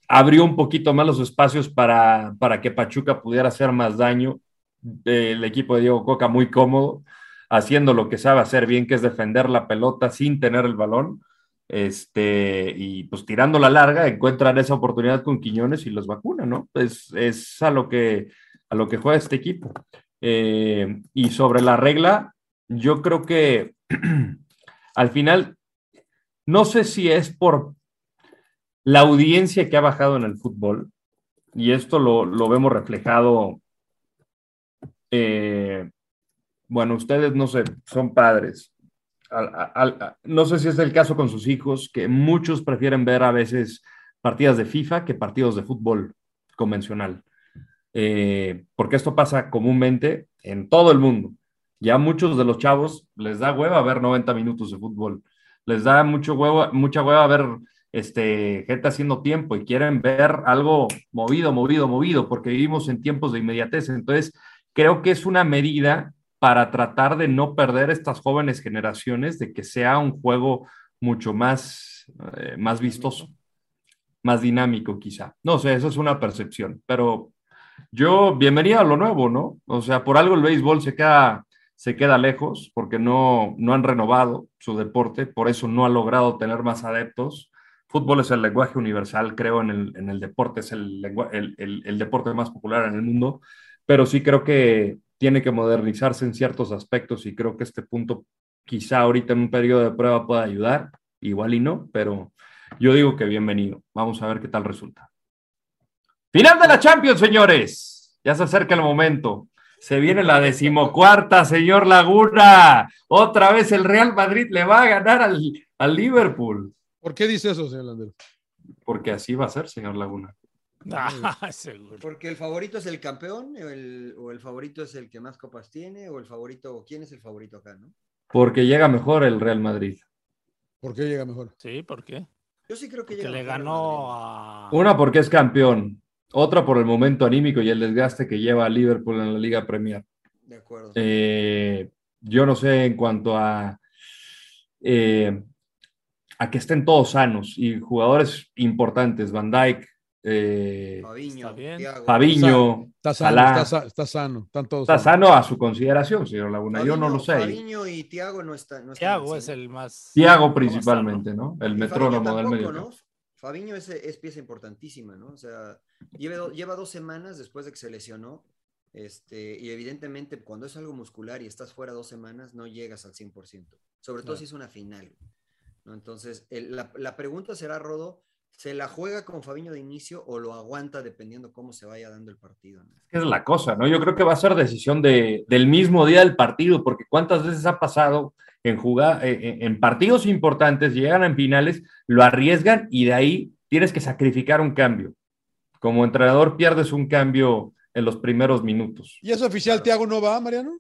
abrió un poquito más los espacios para, para que Pachuca pudiera hacer más daño el equipo de Diego Coca muy cómodo, haciendo lo que sabe hacer bien, que es defender la pelota sin tener el balón. Este, y pues tirando la larga, encuentran esa oportunidad con Quiñones y los vacunan, ¿no? Es, es a, lo que, a lo que juega este equipo. Eh, y sobre la regla, yo creo que al final, no sé si es por la audiencia que ha bajado en el fútbol, y esto lo, lo vemos reflejado, eh, bueno, ustedes no sé, son padres. No sé si es el caso con sus hijos, que muchos prefieren ver a veces partidas de FIFA que partidos de fútbol convencional. Eh, porque esto pasa comúnmente en todo el mundo. Ya muchos de los chavos les da hueva ver 90 minutos de fútbol. Les da mucho huevo, mucha hueva ver este, gente haciendo tiempo y quieren ver algo movido, movido, movido, porque vivimos en tiempos de inmediatez. Entonces, creo que es una medida para tratar de no perder estas jóvenes generaciones, de que sea un juego mucho más, eh, más vistoso, más dinámico quizá. No sé, esa es una percepción, pero yo, bienvenida a lo nuevo, ¿no? O sea, por algo el béisbol se queda, se queda lejos, porque no, no han renovado su deporte, por eso no ha logrado tener más adeptos fútbol es el lenguaje universal, creo, en el, en el deporte, es el, el, el, deporte más popular en el mundo, pero sí creo que tiene que modernizarse en ciertos aspectos y creo que este punto quizá ahorita en un periodo de prueba pueda ayudar, igual y no, pero yo digo que bienvenido. Vamos a ver qué tal resulta. Final de la Champions, señores. Ya se acerca el momento. Se viene la decimocuarta, señor Laguna. Otra vez el Real Madrid le va a ganar al, al Liverpool. ¿Por qué dice eso, señor Landero? Porque así va a ser, señor Laguna. Ah, seguro. Porque el favorito es el campeón, o el, o el, favorito es el que más copas tiene, o el favorito, ¿quién es el favorito acá, no? Porque llega mejor el Real Madrid. ¿Por qué llega mejor? Sí, ¿por qué? Yo sí creo que llega le ganó a. Una porque es campeón, otra por el momento anímico y el desgaste que lleva a Liverpool en la Liga Premier. De acuerdo. Eh, yo no sé en cuanto a. Eh, a que estén todos sanos y jugadores importantes, Van Dijk, eh, Fabiño, Fabiño, está sano, está, está, sano, están todos está sano a su consideración, señor Laguna. Fabiño, Yo no lo sé. Fabiño y Tiago no están. No están Thiago al es el más. Tiago más principalmente, sano. ¿no? El Y metrónomo Fabiño del medio. ¿no? Fabiño es, es pieza importantísima, ¿no? O sea, lleva, do- lleva dos semanas después de que se lesionó. Este, y evidentemente, cuando es algo muscular y estás fuera dos semanas, no llegas al 100%. Sobre todo Claro. si es una final. ¿no? Entonces, el- la, la pregunta será, Rodo, ¿se la juega con Fabiño de inicio o lo aguanta dependiendo cómo se vaya dando el partido? ¿no? Es la cosa, ¿no? Yo creo que va a ser decisión de, del mismo día del partido, porque cuántas veces ha pasado en, jugar, en, en partidos importantes, llegan en finales, lo arriesgan y de ahí tienes que sacrificar un cambio. Como entrenador pierdes un cambio en los primeros minutos. ¿Y es oficial Tiago no va, Mariano?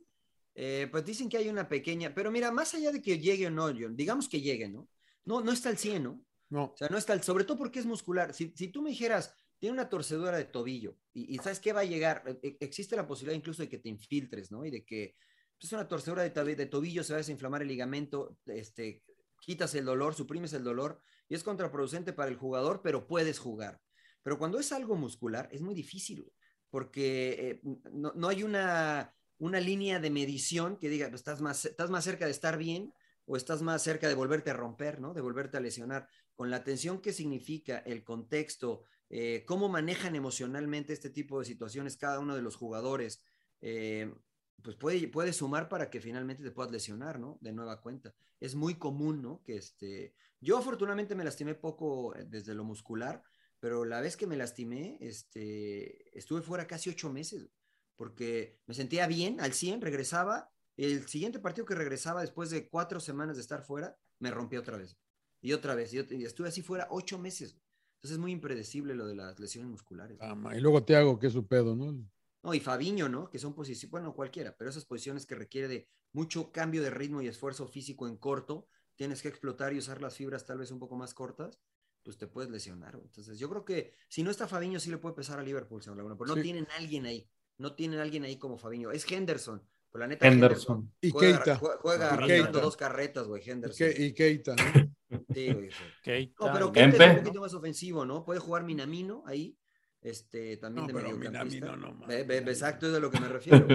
Eh, pues dicen que hay una pequeña, pero mira, más allá de que llegue o no, John, digamos que llegue, ¿no? No, no está al 100, ¿no? No. O sea, no está, sobre todo porque es muscular. Si, si tú me dijeras, tiene una torcedura de tobillo y, y sabes qué va a llegar, E- e- existe la posibilidad incluso de que te infiltres, ¿no? Y de que pues, es una torcedura de, de tobillo, se va a desinflamar el ligamento, este, quitas el dolor, suprimes el dolor y es contraproducente para el jugador, pero puedes jugar. Pero cuando es algo muscular, es muy difícil, porque eh, no, no hay una, una línea de medición que diga, pues, estás más, estás más cerca de estar bien o estás más cerca de volverte a romper, ¿no? De volverte a lesionar. Con la tensión que significa el contexto, eh, cómo manejan emocionalmente este tipo de situaciones cada uno de los jugadores, eh, pues puede, puede sumar para que finalmente te puedas lesionar, ¿no? De nueva cuenta. Es muy común, ¿no? Que este, yo afortunadamente me lastimé poco eh, desde lo muscular, pero la vez que me lastimé, este, estuve fuera casi ocho meses, porque me sentía bien, al 100, regresaba, el siguiente partido que regresaba después de cuatro semanas de estar fuera, me rompí otra vez. Y otra vez, y, ot- y estuve así fuera ocho meses. Entonces es muy impredecible lo de las lesiones musculares. Ah, y luego Tiago, que es su pedo, ¿no? No, y Fabiño, ¿no? Que son posiciones, bueno, cualquiera, pero esas posiciones que requiere de mucho cambio de ritmo y esfuerzo físico en corto, tienes que explotar y usar las fibras tal vez un poco más cortas, pues te puedes lesionar. Entonces, yo creo que si no está Fabiño, sí le puede pesar a Liverpool, señor Laguna, pero no Sí. tienen alguien ahí, no tienen alguien ahí como Fabiño. Es Henderson, pero la neta, Henderson. Y juega, Keita. jue- juega Y Keita. dos carretas, güey, Y, Henderson. Ke- y Keita, ¿no? Sí, No, pero Keita es Kempe. un poquito más ofensivo, ¿no? Puede jugar Minamino ahí, este, también No, de pero. Minamino no, man. Exacto, es de lo que me refiero.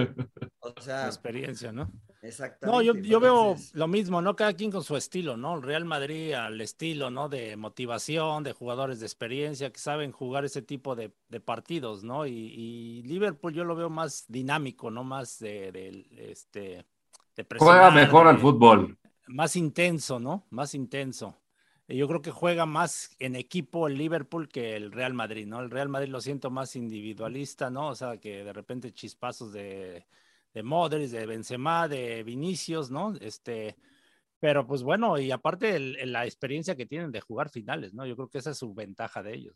O la sea, experiencia, ¿no? exactamente. No, yo, yo veo lo mismo, ¿no? Cada quien con su estilo, ¿no? El Real Madrid al estilo, ¿no? De motivación, de jugadores de experiencia que saben jugar ese tipo de, de partidos, ¿no? Y, y Liverpool yo lo veo más dinámico, ¿no? Más de, de, este, de Juega mejor al fútbol. Más intenso, ¿no? Más intenso. Yo creo que juega más en equipo el Liverpool que el Real Madrid, ¿no? El Real Madrid lo siento más individualista, ¿no? O sea, que de repente chispazos de, de Modric, de Benzema, de Vinicius, ¿no? Este, pero pues bueno, y aparte la experiencia que tienen de jugar finales, ¿no? Yo creo que esa es su ventaja de ellos.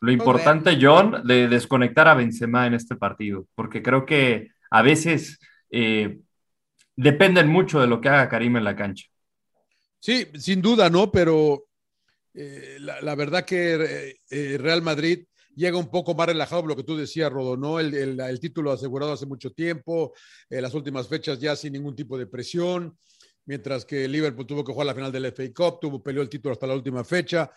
Lo importante, John, de desconectar a Benzema en este partido, porque creo que a veces eh, dependen mucho de lo que haga Karim en la cancha. Sí, sin duda, ¿no? Pero eh, la, verdad que eh, Real Madrid llega un poco más relajado lo que tú decías, Rodonó, el, el, título asegurado hace mucho tiempo, las últimas fechas ya sin ningún tipo de presión mientras que Liverpool tuvo que jugar la final del FA Cup, tuvo peleó el título hasta la última fecha.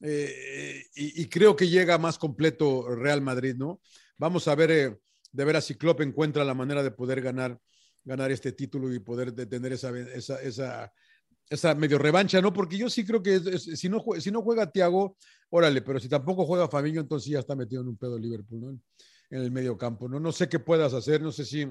Eh, y, creo que llega más completo Real Madrid, ¿no? Vamos a ver eh, de ver si Klopp encuentra la manera de poder ganar, ganar este título y poder tener esa, esa, esa, medio revancha, ¿no? Porque yo sí creo que si, no, si no juega Thiago, órale, pero si tampoco juega Fabinho, entonces ya está metido en un pedo Liverpool, ¿no? En el medio campo, ¿no? No sé qué puedas hacer, no sé si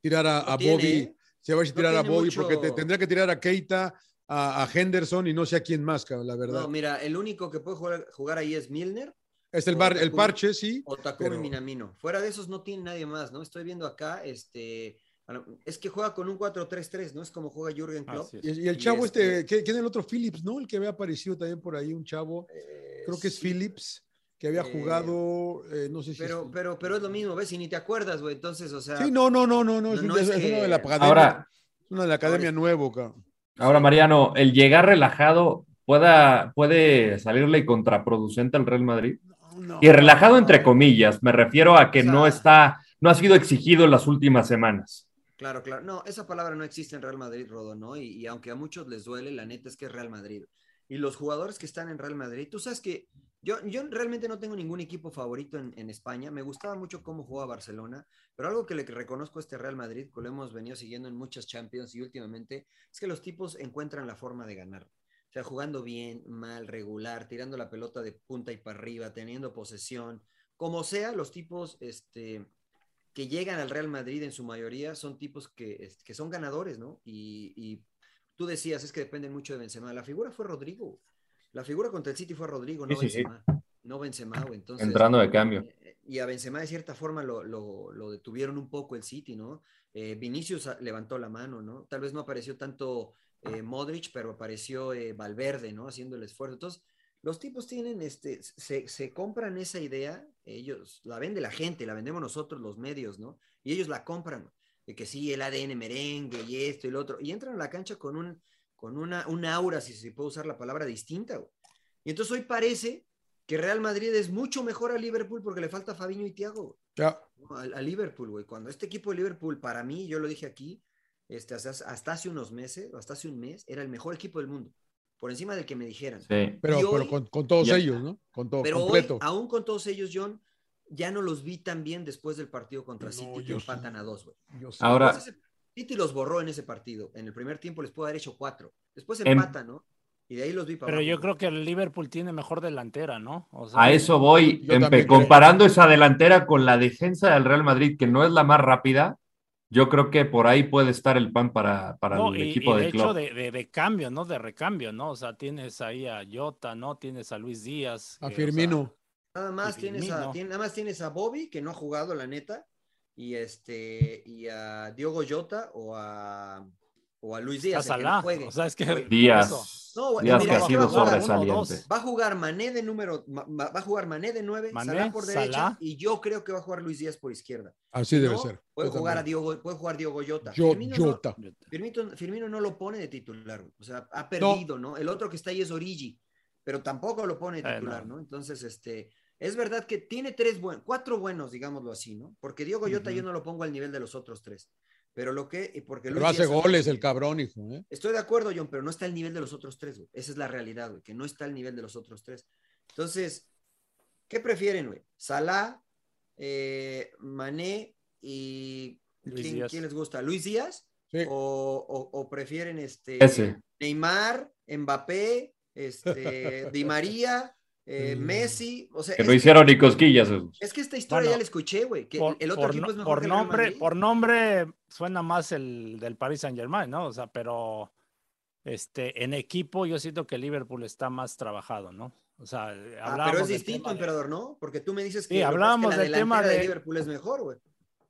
tirar a, Bobby. ¿eh? se va a tirar a Bobby porque tendría que tirar a Keita, a, Henderson y no sé a quién más, la verdad. No, mira, el único que puede jugar, ahí es Milner. Es el, bar, el parche, sí. O Takumi Minamino. Fuera de esos no tiene nadie más, ¿no? Estoy viendo acá, este... Es que juega con un 4-3-3, ¿no? Es como juega Jürgen Klopp. y, el chavo este, este ¿quién es el otro? Phillips, ¿no? El que había aparecido también por ahí, un chavo. creo que es Phillips que había eh, jugado, eh, no sé si. Pero, pero, pero es lo mismo, ¿ves? Y ni te acuerdas, güey. Entonces, o sea. Sí, no, no, no, no, no. es, uno de la academia. Ahora, es uno de la academia nuevo, cabrón. Ahora, Mariano, el llegar relajado pueda, puede salirle contraproducente al Real Madrid. y relajado entre comillas, me refiero a que no está, no ha sido exigido en las últimas semanas. Claro, claro. No, esa palabra no existe en Real Madrid, Rodo, ¿no? Y, aunque a muchos les duele, la neta es que es Real Madrid. Y los jugadores que están en Real Madrid, tú sabes que yo, realmente no tengo ningún equipo favorito en, España. Me gustaba mucho cómo juega Barcelona, pero algo que le reconozco a este Real Madrid, que lo hemos venido siguiendo en muchas Champions y últimamente, es que los tipos encuentran la forma de ganar. O sea, jugando bien, mal, regular, tirando la pelota de punta y para arriba, teniendo posesión. Como sea, los tipos este, que llegan al Real Madrid en su mayoría son tipos que, que son ganadores, ¿no? Y, y tú decías, es que dependen mucho de Benzema. La figura fue Rodrigo. La figura contra el City fue Rodrigo, no Benzema. No Benzema, entonces. Entrando de cambio. Eh, y a Benzema, de cierta forma, lo, detuvieron un poco el City, ¿no? Eh, Vinicius levantó la mano, ¿no? Tal vez no apareció tanto eh, Modric, pero apareció Valverde, ¿no? Haciendo el esfuerzo. Entonces, los tipos tienen, este, se, compran esa idea, ellos la vende la gente, la vendemos nosotros, los medios, ¿no? Y ellos la compran, de que sí, el ADN merengue y esto y lo otro, y entran a la cancha con un con una, una aura, si se puede usar la palabra, distinta. Y entonces hoy parece que Real Madrid es mucho mejor a Liverpool porque le falta Fabiño y Thiago. Ya. A, Liverpool, güey. Cuando este equipo de Liverpool, para mí, yo lo dije aquí, este, hasta, hace unos meses, hasta hace un mes, era el mejor equipo del mundo. Por encima del que me dijeran. Sí. Pero, con, todos ellos, ¿no? Con todo pero hoy, aún con todos ellos, John, ya no los vi tan bien después del partido contra City que empatan a dos, güey. Ahora, City los borró en ese partido. En el primer tiempo les pudo haber hecho cuatro. Después em- empata, ¿no? Y de ahí los vi para Pero yo creo que el Liverpool tiene mejor delantera, ¿no? a eso voy. comparando esa delantera con la defensa del Real Madrid, que no es la más rápida, yo creo que por ahí puede estar el pan para, para el equipo de, de hecho de, de, cambio, ¿no? De recambio, ¿no? O sea, tienes ahí a Jota, ¿no? Tienes a Luis Díaz. A Firmino. nada, más tienes a, nada más tienes a Bobby, que no ha jugado, la neta y este y a Diogo Jota o a o a Luis Díaz. A o sea, es que Díaz. No, Díaz que ha sido sobresaliente. Va a jugar Mané de número, va a jugar Mané de nueve, Salah por derecha y yo creo que va a jugar Luis Díaz por izquierda. Así debe ser. Puede jugar, a Diogo, puede jugar Diogo Jota. Firmino, Jota. No, Firmino, no lo pone de titular, o sea, ha perdido, ¿no? El otro que está ahí es Origi, pero tampoco lo pone de titular, ¿no? Entonces, este, es verdad que tiene tres buenos, cuatro buenos, digámoslo así, ¿no? Porque Diego Jota yo no lo pongo al nivel de los otros tres. Pero lo que, porque pero hace goles el cabrón, hijo. ¿eh? Estoy de acuerdo, John, pero no está al nivel de los otros tres, güey. Esa es la realidad, güey, que no está al nivel de los otros tres. Entonces, ¿qué prefieren, güey? Salah, eh, Mané y ¿quién, les gusta? ¿Luis Díaz? Sí. O, prefieren este Neymar, Mbappé, este, Di María, eh, mm. Messi, o sea. Que no hicieron ni cosquillas. Es que esta historia ya la escuché, güey. Que el otro equipo es mejor por nombre, Por nombre suena más el del Paris Saint Germain, ¿no? O sea, pero. este, en equipo yo siento que Liverpool está más trabajado, ¿no? O sea, Ah, hablábamos pero es distinto, de- emperador, ¿no? Porque tú me dices que, Sí, lo que que hablábamos la del tema de de- Liverpool es mejor, güey.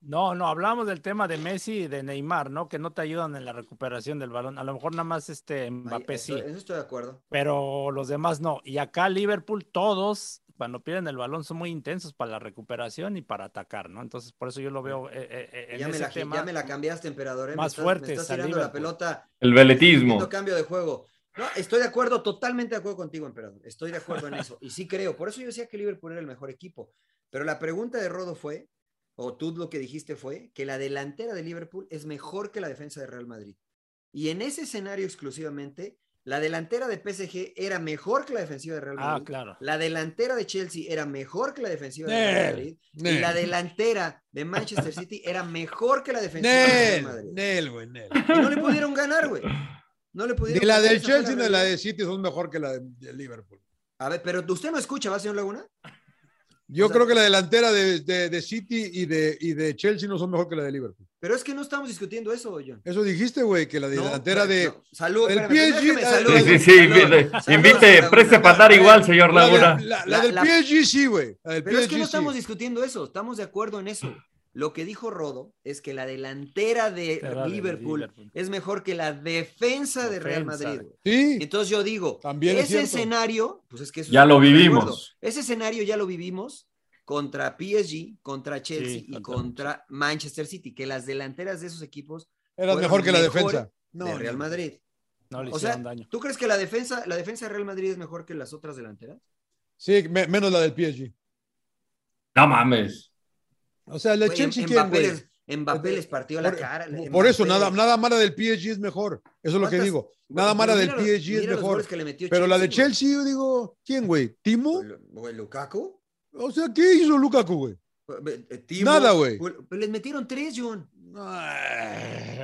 No, no, hablamos del tema de Messi y de Neymar, ¿no? Que no te ayudan en la recuperación del balón. A lo mejor nada más este Mbappé sí, eso, eso estoy de acuerdo. pero los demás no. Y acá Liverpool, todos, cuando pierden el balón, son muy intensos para la recuperación y para atacar, ¿no? Entonces, por eso yo lo veo eh, eh, eh, en Ya me, ese la, tema. ya me la cambiaste, emperador. ¿eh? Más estás- Me estás la pelota. El veletismo. Cambio de juego. No, estoy de acuerdo, totalmente de acuerdo contigo, emperador. Estoy de acuerdo en eso. Y sí creo. Por eso yo decía que Liverpool era el mejor equipo. Pero la pregunta de Rodo fue, o tú lo que dijiste fue, que la delantera de Liverpool es mejor que la defensa de Real Madrid. Y en ese escenario exclusivamente, la delantera de PSG era mejor que la defensiva de Real Ah, Madrid. claro. La delantera de Chelsea era mejor que la defensiva de Real Nel, Madrid. Y la delantera de Manchester City era mejor que la defensiva de Real Madrid. Nel, güey, Nel. Y no le pudieron ganar, güey. No le pudieron Ni la del Chelsea ni la de City son mejor que la de, de Liverpool. A ver, pero usted no escucha, ¿va, señor Laguna? Yo O sea- creo que la delantera de, de- de City y de, y de Chelsea no son mejor que la de Liverpool. Pero es que no estamos discutiendo eso, John. Eso dijiste, güey, que la No, delantera de. no. Salud, el espérame, PSG, déjame, ah, salud, Sí, sí, sí. salud, invite- salud, invite, Laguna. preste para dar igual, señor La, de- Laguna. la- la La- del la- PSG sí, güey. Pero es que no estamos sí. discutiendo eso, estamos de acuerdo en eso. Lo que dijo Rodo es que la delantera de de Liverpool, es mejor que la defensa de Real Madrid. de-. Sí, Entonces yo digo, También es ese escenario, pues es que eso Ya es- lo de vivimos. acuerdo. Ese escenario ya lo vivimos contra PSG, contra Chelsea y contra contra Manchester City, que las delanteras de esos equipos era fueron mejor que la mejor defensa. de No, Real no. Madrid. No le O sea, hicieron daño. ¿tú crees que la defensa, la defensa de Real Madrid es mejor que las otras delanteras? Sí, me- menos la del PSG. No mames. O sea, la Chelsea, ¿quién, güey? Mbappé les partió la Por, cara. por eso, nada, nada mala del PSG es mejor. Eso es lo que ¿Cuántas- digo. Nada mala del los- PSG es mejor. Pero la de. Chelsea, yo digo, ¿quién, güey? ¿Timo? Güey, Lukaku. O sea, ¿qué hizo Lukaku, güey? Eh, Timo, Nada, güey. Les metieron tres, John.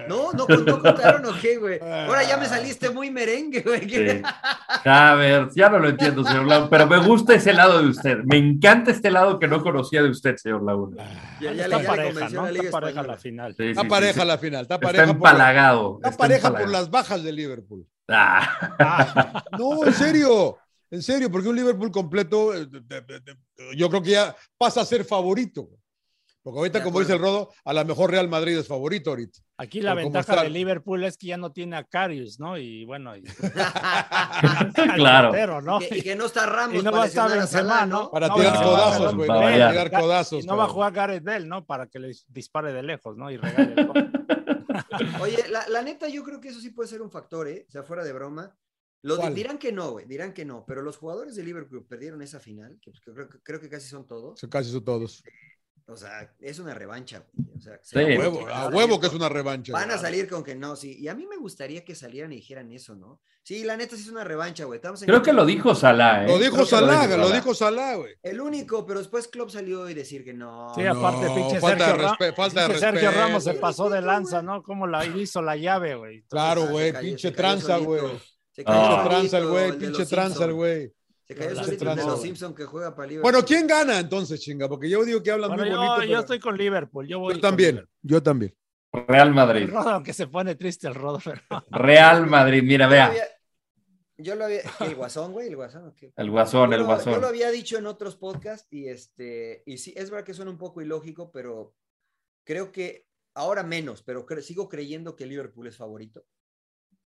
No, no, no contaron o qué, güey. Ahora ya me saliste muy merengue, güey. Sí. A ver, ya no lo entiendo, señor Laguna, pero me gusta ese lado de usted. Me encanta este lado que no conocía de usted, señor Laguna. Ya, ya está le, ya pareja, ¿no? la Liga Está pareja la final. Sí, Está sí, pareja la final. Está Está pareja, por, empalagado. está está pareja por las bajas de Liverpool. Ah. Ah, No, en serio. En serio, porque un Liverpool completo, eh, de- de- de- yo creo que ya pasa a ser favorito. Porque ahorita, como dice el. Rodo, a lo mejor Real Madrid es favorito ahorita. aquí la ventaja de Liverpool es que ya no tiene a Carius, ¿no? Y bueno, y, Claro. portero, ¿no? Y que, y que no está Ramos Y no va a estar Benzema, Salah, ¿no? Para No, tirar no, codazos, no, güey. para tirar codazos. Y no va a jugar Gareth Bell, ¿no? Para que le dispare de lejos, ¿no? Y regale el gol. Oye, la, la neta, yo creo que eso sí puede ser un factor, ¿eh? O sea, fuera de broma. Lo di- ¿Cuál? dirán que no, güey, dirán que no, pero los jugadores de Liverpool perdieron esa final, que, pues, que creo, que- creo que casi son todos. Sí, Casi son todos. O sea, es una revancha, güey. O sea, Sí. A huevo, que van a salir huevo que es una revancha. Van a salir con que no, sí. Y a mí me gustaría que salieran y dijeran eso, ¿no? Sí, la neta sí es una revancha, güey. Estamos en- Creo que lo dijo Salah, ¿eh? Lo dijo Salah, lo dijo Salah, güey. El único, pero después Klopp salió y decir que no. Sí, aparte, No, pinche falta de Sergio, Ra- respe- falta de Sergio respeto. Ramos se pasó de lanza. ¿no? ¿Cómo la hizo la llave, güey? Claro, Ah, güey, cayó- pinche tranza, güey. Ah. Pinche tranza, el güey, de pinche tranza, güey. Cayó solito el de los güey. Simpson que juega para Liverpool. Bueno, ¿quién gana entonces, chinga? Porque yo digo que hablan Bueno, muy yo, bonito. yo pero- estoy con Liverpool. Yo, voy Yo también, Liverpool. yo también. Real El Madrid. Rodo, aunque se pone triste el Rodo, pero Real Madrid, mira, Yo lo vea. había- Yo lo había. ¿El guasón, güey? ¿El guasón? El guasón, Yo el lo- Yo lo guasón. había dicho en otros podcasts y este. Y sí, es verdad que suena un poco ilógico, pero creo que ahora menos, pero cre- sigo creyendo que Liverpool es favorito.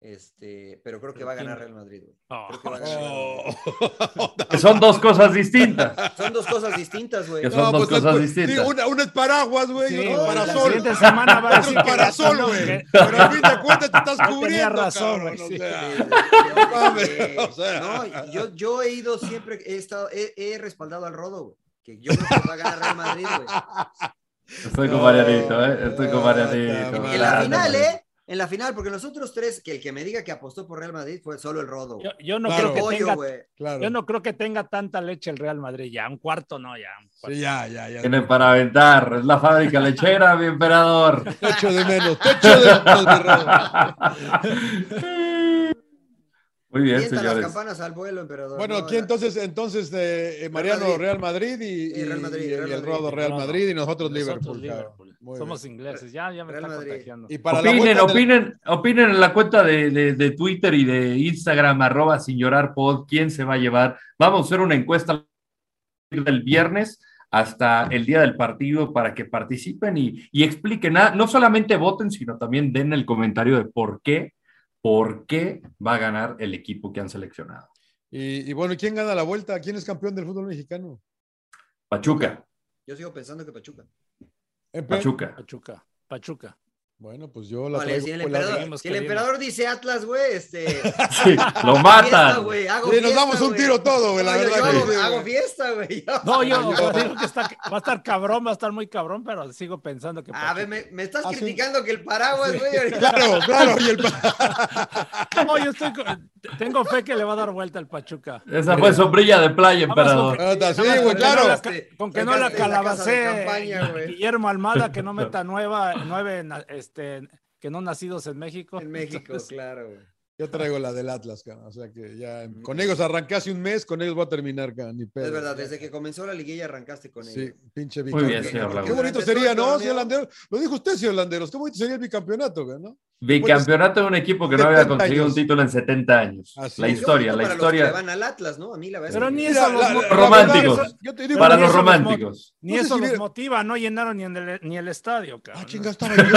Este, pero creo que Pero va a ganar Real Madrid, güey. Oh. Creo que va a ganar Real Madrid. Oh. Que son dos cosas distintas. Son dos cosas distintas, güey. Que son dos pues, cosas pues, distintas. Sí, una, una es paraguas, güey, Sí, la parasol. siguiente semana va a Otro decir parasol, güey. Pero al fin de cuentas te estás No tenía cubriendo, razón, güey, o sí. sea. O. No, yo, yo he ido siempre, he, estado, he, he respaldado al Rodo, güey. Que yo creo que va a ganar Real Madrid, güey. Estoy con Marianito, ¿eh? Estoy con Ah, Marianito. ta En la Ah, final, no, ¿eh? En la final, porque los otros tres, que el que me diga que apostó por Real Madrid fue solo el Rodo. Yo, yo no Claro. creo que tenga. Claro. yo no creo que tenga tanta leche el Real Madrid ya, un cuarto no ya. un cuarto. Sí, ya, ya, ya. Tiene para aventar. Es la fábrica lechera, mi emperador. Te echo de menos, te echo de menos, mi Rodo. Muy bien, Avienta las señores. campanas al vuelo, emperador. Bueno, No, aquí entonces, entonces eh, eh, Mariano. Real Madrid y, Real y- Madrid, y Real el. Rodo Real. Madrid y nosotros Nosotros Liverpool. Somos bien. ingleses, ya, ya me Real está Madrid. contagiando. Y para la Opinen, la- opinen, opinen en la cuenta de, de- de Twitter y de Instagram, arroba sin llorar pod, quién se va a llevar. Vamos a hacer una encuesta del viernes hasta el día del partido para que participen y, y expliquen, ah, no solamente voten, sino también den el comentario de por qué, por qué va a ganar el equipo que han seleccionado. Y, y bueno, ¿quién gana la vuelta? ¿Quién es campeón del fútbol mexicano? Pachuca, Yo sigo pensando que Pachuca. Empe- Pachuca. Pachuca, Pachuca. Bueno, pues yo la Vale, traigo. si el la- emperador, si el emperador dice Atlas, güey, este. Sí, lo fiesta, matan. güey, hago Sí, nos damos un tiro todo, güey, la yo- verdad yo que hago, sí, hago güey. fiesta, güey. No, yo digo que está, va a estar cabrón, va a estar muy cabrón, pero sigo pensando que. A ver, me, me estás Ah, criticando que el paraguas, güey. Claro, claro. Y el No, yo estoy con- tengo fe que le va a dar vuelta al Pachuca. Esa fue sombrilla de playa, emperador. Ah, sí, güey, claro. Con que no la calabacé. Guillermo Almada, que no meta nueva, nueve, este, que no nacidos en México. En México, Entonces, claro, güey. Yo traigo la del Atlas, cara. O sea que ya con ellos arranqué hace un mes, con ellos voy a terminar, cara. Ni pedo. Es verdad, desde que comenzó la liguilla arrancaste con Sí, ellos. pinche Muy bien, bicampeón. señor Qué bonito sería, ¿no, señor Landeros? Lo dijo usted, señor Landeros. Qué bonito sería el bicampeonato, güey, ¿no? Bicampeonato de un equipo que no había 70 conseguido un años. título en 70 años. Así La historia, la para los que historia. van al Atlas, ¿no? A mí la verdad. Pero es que- ni eso los Románticos. Para los románticos. Ni eso los motiva, no llenaron ni, en el, ni el estadio, cabrón. Ah, chinga, estaba lleno.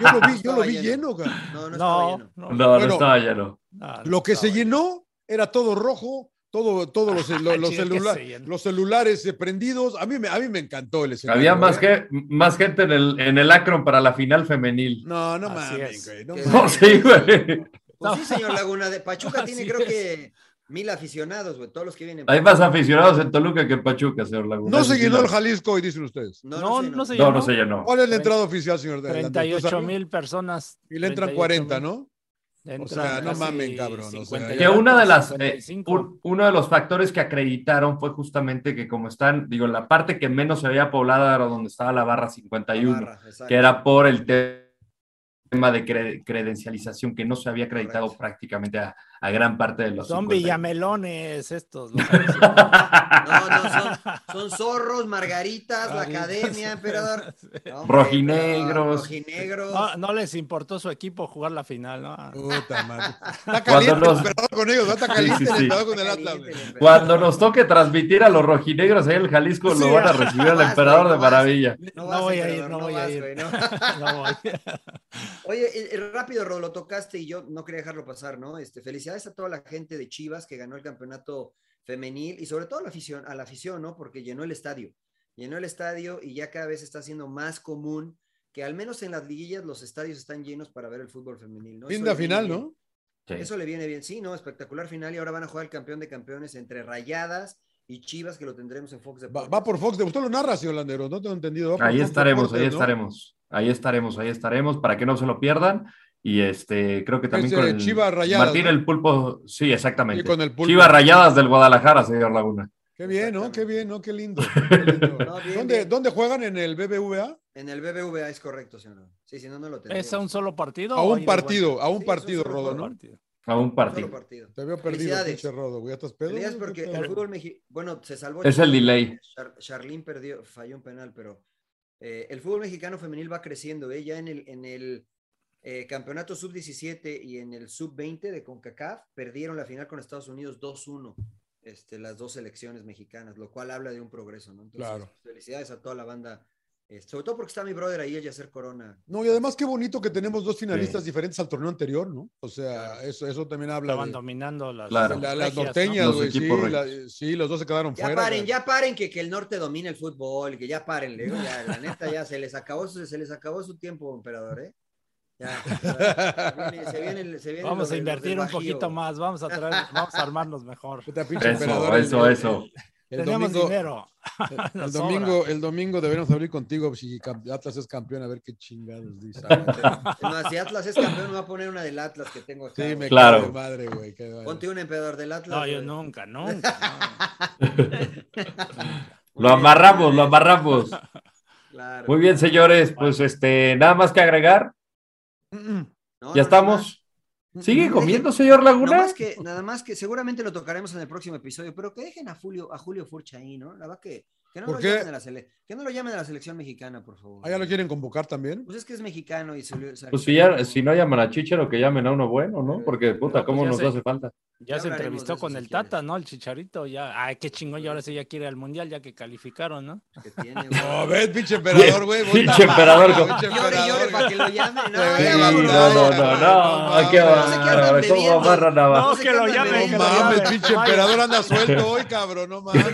Yo lo vi, yo lo vi lleno. cara. No, no, estaba No, lleno. no, No, estaba lleno. no, Lo que se llenó era todo rojo, todo, todos los, los, los celula- los celulares prendidos. A mí, me, a mí me encantó el escenario. Había más, ¿eh? que, más gente en el, en el Akron para la final femenil. No, no mames, es. güey. No. No, sí, güey. Pues sí, señor Laguna, de Pachuca tiene Así creo es. que mil aficionados, güey, todos los que vienen. Hay más aficionados en Toluca que en Pachuca, señor Laguna. No se llenó el Jalisco, y dicen ustedes. No, sé, no se No, llenó. no se llenó. ¿Cuál es la entrada oficial, señor? de- 38 de- mil personas. Y le entran 38,000. 40, ¿no? Entran sea, no mamen, cabrón, o sea, 50 y Que una de las, eh, 55. un- uno de los factores que acreditaron fue justamente que como están, digo, la parte que menos se había poblada era donde estaba la barra 51, Navarra, exacto. que era por el te- tema de cre- credencialización que no se había acreditado Correcto. prácticamente a, a gran parte de los Son 50. villamelones estos. los No, no, son, son zorros, margaritas, la academia, emperador. No, Rojinegros. Rojinegros. No, no les importó su equipo jugar la final, ¿no? Puta madre. Está Cuando caliente nos- el emperador con ellos, ¿no? está caliente Sí, sí, el sí. emperador con el Caliente Atlas. güey. el emperador. Cuando nos toque transmitir a los rojinegros ahí en el Jalisco, Sí. lo van a recibir al emperador de maravilla. No, voy a ir, no voy a ir. güey, no. No voy. Oye, rápido, Ro, lo tocaste y yo no quería dejarlo pasar, ¿no? Este, felicidades a toda la gente de Chivas que ganó el campeonato femenil y sobre todo a la afición, a la afición, ¿no? Porque llenó el estadio. Llenó el estadio y ya cada vez está siendo más común que al menos en las liguillas los estadios están llenos para ver el fútbol femenil, ¿no? Linda final, bien. ¿no? Sí. Eso le viene bien, sí, ¿no? Espectacular final y ahora van a jugar el campeón de campeones entre Rayadas y Chivas que lo tendremos en Fox Va, Deportes. va por Fox. ¿De usted lo narra, señor Landeros? No tengo entendido. Va Ahí Fox estaremos, Deportes, ahí ¿no? estaremos, ahí estaremos, ahí estaremos, para que no se lo pierdan. Y este, creo que también Es, con el Chivas Rayadas, Martín ¿no? el Pulpo, sí, exactamente. Sí, con el Pulpo. Chivas Rayadas del Guadalajara, señor Laguna. Qué bien, ¿no? Qué bien, ¿no? Qué lindo. Qué lindo. No, bien, ¿Dónde, bien. ¿Dónde juegan? ¿En el BBVA? En el BBVA es correcto, señor. Sí, si no, no lo tenemos. ¿Es a un solo partido? A un partido, a un Sí, partido, un Rodo, ¿no? Partido. A un partido. partido. Te veo perdido, Felicidades. pinche Rodo, güey. ¿Ya estás pedo? Felicidades güey? porque ¿Qué el pedo? fútbol mexicano, bueno, se salvó. Es el delay. Char- Charlín perdió, falló un penal, pero eh, el fútbol mexicano femenil va creciendo. ¿eh? Ya en el, en el eh, campeonato sub-17 y en el sub-20 de CONCACAF perdieron la final con Estados Unidos 2-1. Este, las dos selecciones mexicanas, lo cual habla de un progreso, ¿no? Entonces, Claro. felicidades a toda la banda, eh, sobre todo porque está mi brother ahí, el Yacer Corona. No, y además qué bonito que tenemos dos finalistas Sí. diferentes al torneo anterior, ¿no? O sea, Claro. eso, eso también habla Estaban de, dominando las, Claro. la- las ¿no? norteñas, Los güey. Sí, la- los dos se quedaron Ya fuera. paren, güey. ya paren que, que el norte domina el fútbol, que ya paren, ya, la neta ya se les acabó su, se les acabó su tiempo, emperador, ¿eh? Ya, se viene- se viene- se vienen Vamos a invertir un poquito más, vamos a traer, vamos a armarnos mejor. Eso, eso, el- eso. El Tenemos domingo, dinero. el, domingo, el domingo deberíamos abrir contigo si cam- Atlas es campeón, a ver qué chingados dice. Si Atlas es campeón, me va a poner una del Atlas que tengo acá. Sí, me Claro. cago de madre, güey. Ponte un emperador del Atlas. No, yo nunca, nunca. Lo amarramos, lo amarramos. Claro. Muy bien, señores, pues este, nada más que agregar. Mm, mm. No, Ya no, nada más. estamos. ¿Sigue comiendo, señor Laguna? Nada más, que, nada más que seguramente lo tocaremos en el próximo episodio, pero que dejen a Julio, a Julio Furcha ahí, ¿no? La verdad que, que, no ¿Por lo qué? llamen a la sele- que no lo llamen a la selección mexicana, por favor. ¿Ah, ya lo quieren convocar también? Pues es que es mexicano y se Pues si, ya, si no llaman a Chicharo, que llamen a uno bueno, ¿no? Porque, puta, No, pues ¿cómo nos hace falta? Ya Ya se entrevistó con si el quieres. Tata, ¿no? El Chicharito, ya. Ay, qué chingón, y ahora sí ya quiere ir al mundial, ya que calificaron, ¿no? que tiene, güey. No, ves, pinche emperador, güey. Pinche emperador, Pinche como- Llore, llore para que lo llamen. No, Sí, ya Sí, vámonos, no, no, no, no, bárbaro, bebiendo. ¿Cómo amarra nada No, que lo llame, No lo mames, pinche emperador anda suelto hoy, cabrón, no mames.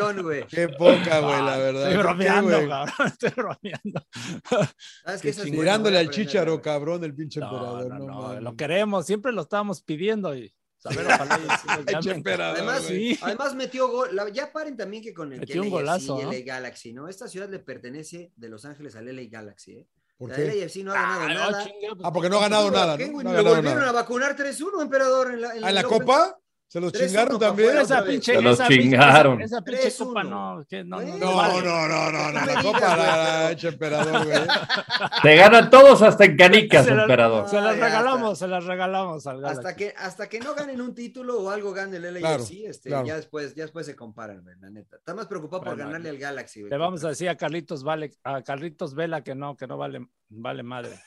John, güey. Qué poca, güey, la verdad. Estoy ¿Por qué, bromeando, cabrón, estoy bromeando. ¿Sabes voy a al chicharo, cabrón, el pinche No, emperador. no, No, no, lo queremos, siempre lo estábamos pidiendo y a ver, ojalá Además. Sí. además metió gol. la- ya paren también que con el Metió un LAFC golazo, y ¿no? LA Galaxy, ¿no? Esta ciudad le pertenece de Los Ángeles al LA Galaxy, ¿eh? ¿Por La qué? LAFC no ha ganado Ay, nada. oh, chinga, pues, Ah, porque no ha ganado nada, ¿Qué, ¿no? No ha Lo volvieron nada. a vacunar 3-1, emperador. En la, en ¿A la copa? ¿Se los 3-1 chingaron también? Esa pinche, Se los esa pinche- chingaron. Esa, esa pinche 3-1. copa no, que no, no. No, vale. no, no, no, no, No me la copa la hecho emperador, güey. Te ganan todos hasta en canicas, Se la- emperador. Se las hasta- regalamos, se las regalamos al Galaxy. Hasta que, hasta que no ganen un título o algo gane el LAFC, Claro, este, claro. ya, después, ya después se comparan, güey, la neta. Está más preocupado por Bueno, ganarle al Galaxy, güey. Le vamos a decir a Carlitos Vale, a Carlitos Vela que no, que no vale, vale madre.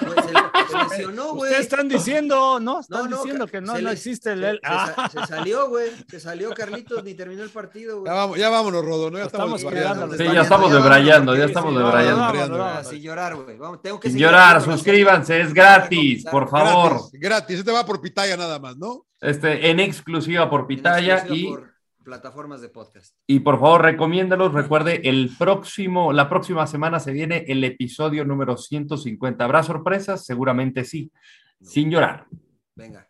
Güey, se, le- se lesionó, güey. Ustedes están diciendo, no, están No, no, diciendo que no, no existe el se sa- se salió, güey. Se salió Carlitos, ni terminó el partido, güey. Ya, vamos, ya vámonos, Rodo, ¿no? Ya Estamos. Sí, ya estamos debrayando, ya estamos debrayando. Sin llorar, güey. Tengo que Sin llorar, suscríbanse, es gratis, por favor. Gratis, gratis. Este va por pitaya nada más, ¿no? Este, en exclusiva por Pitaya exclusiva y, por plataformas de podcast. y por favor recomiéndalos. Recuerde, el próximo, la próxima semana se viene el episodio número 150. ¿Habrá sorpresas? Seguramente sí. Sin llorar. Venga.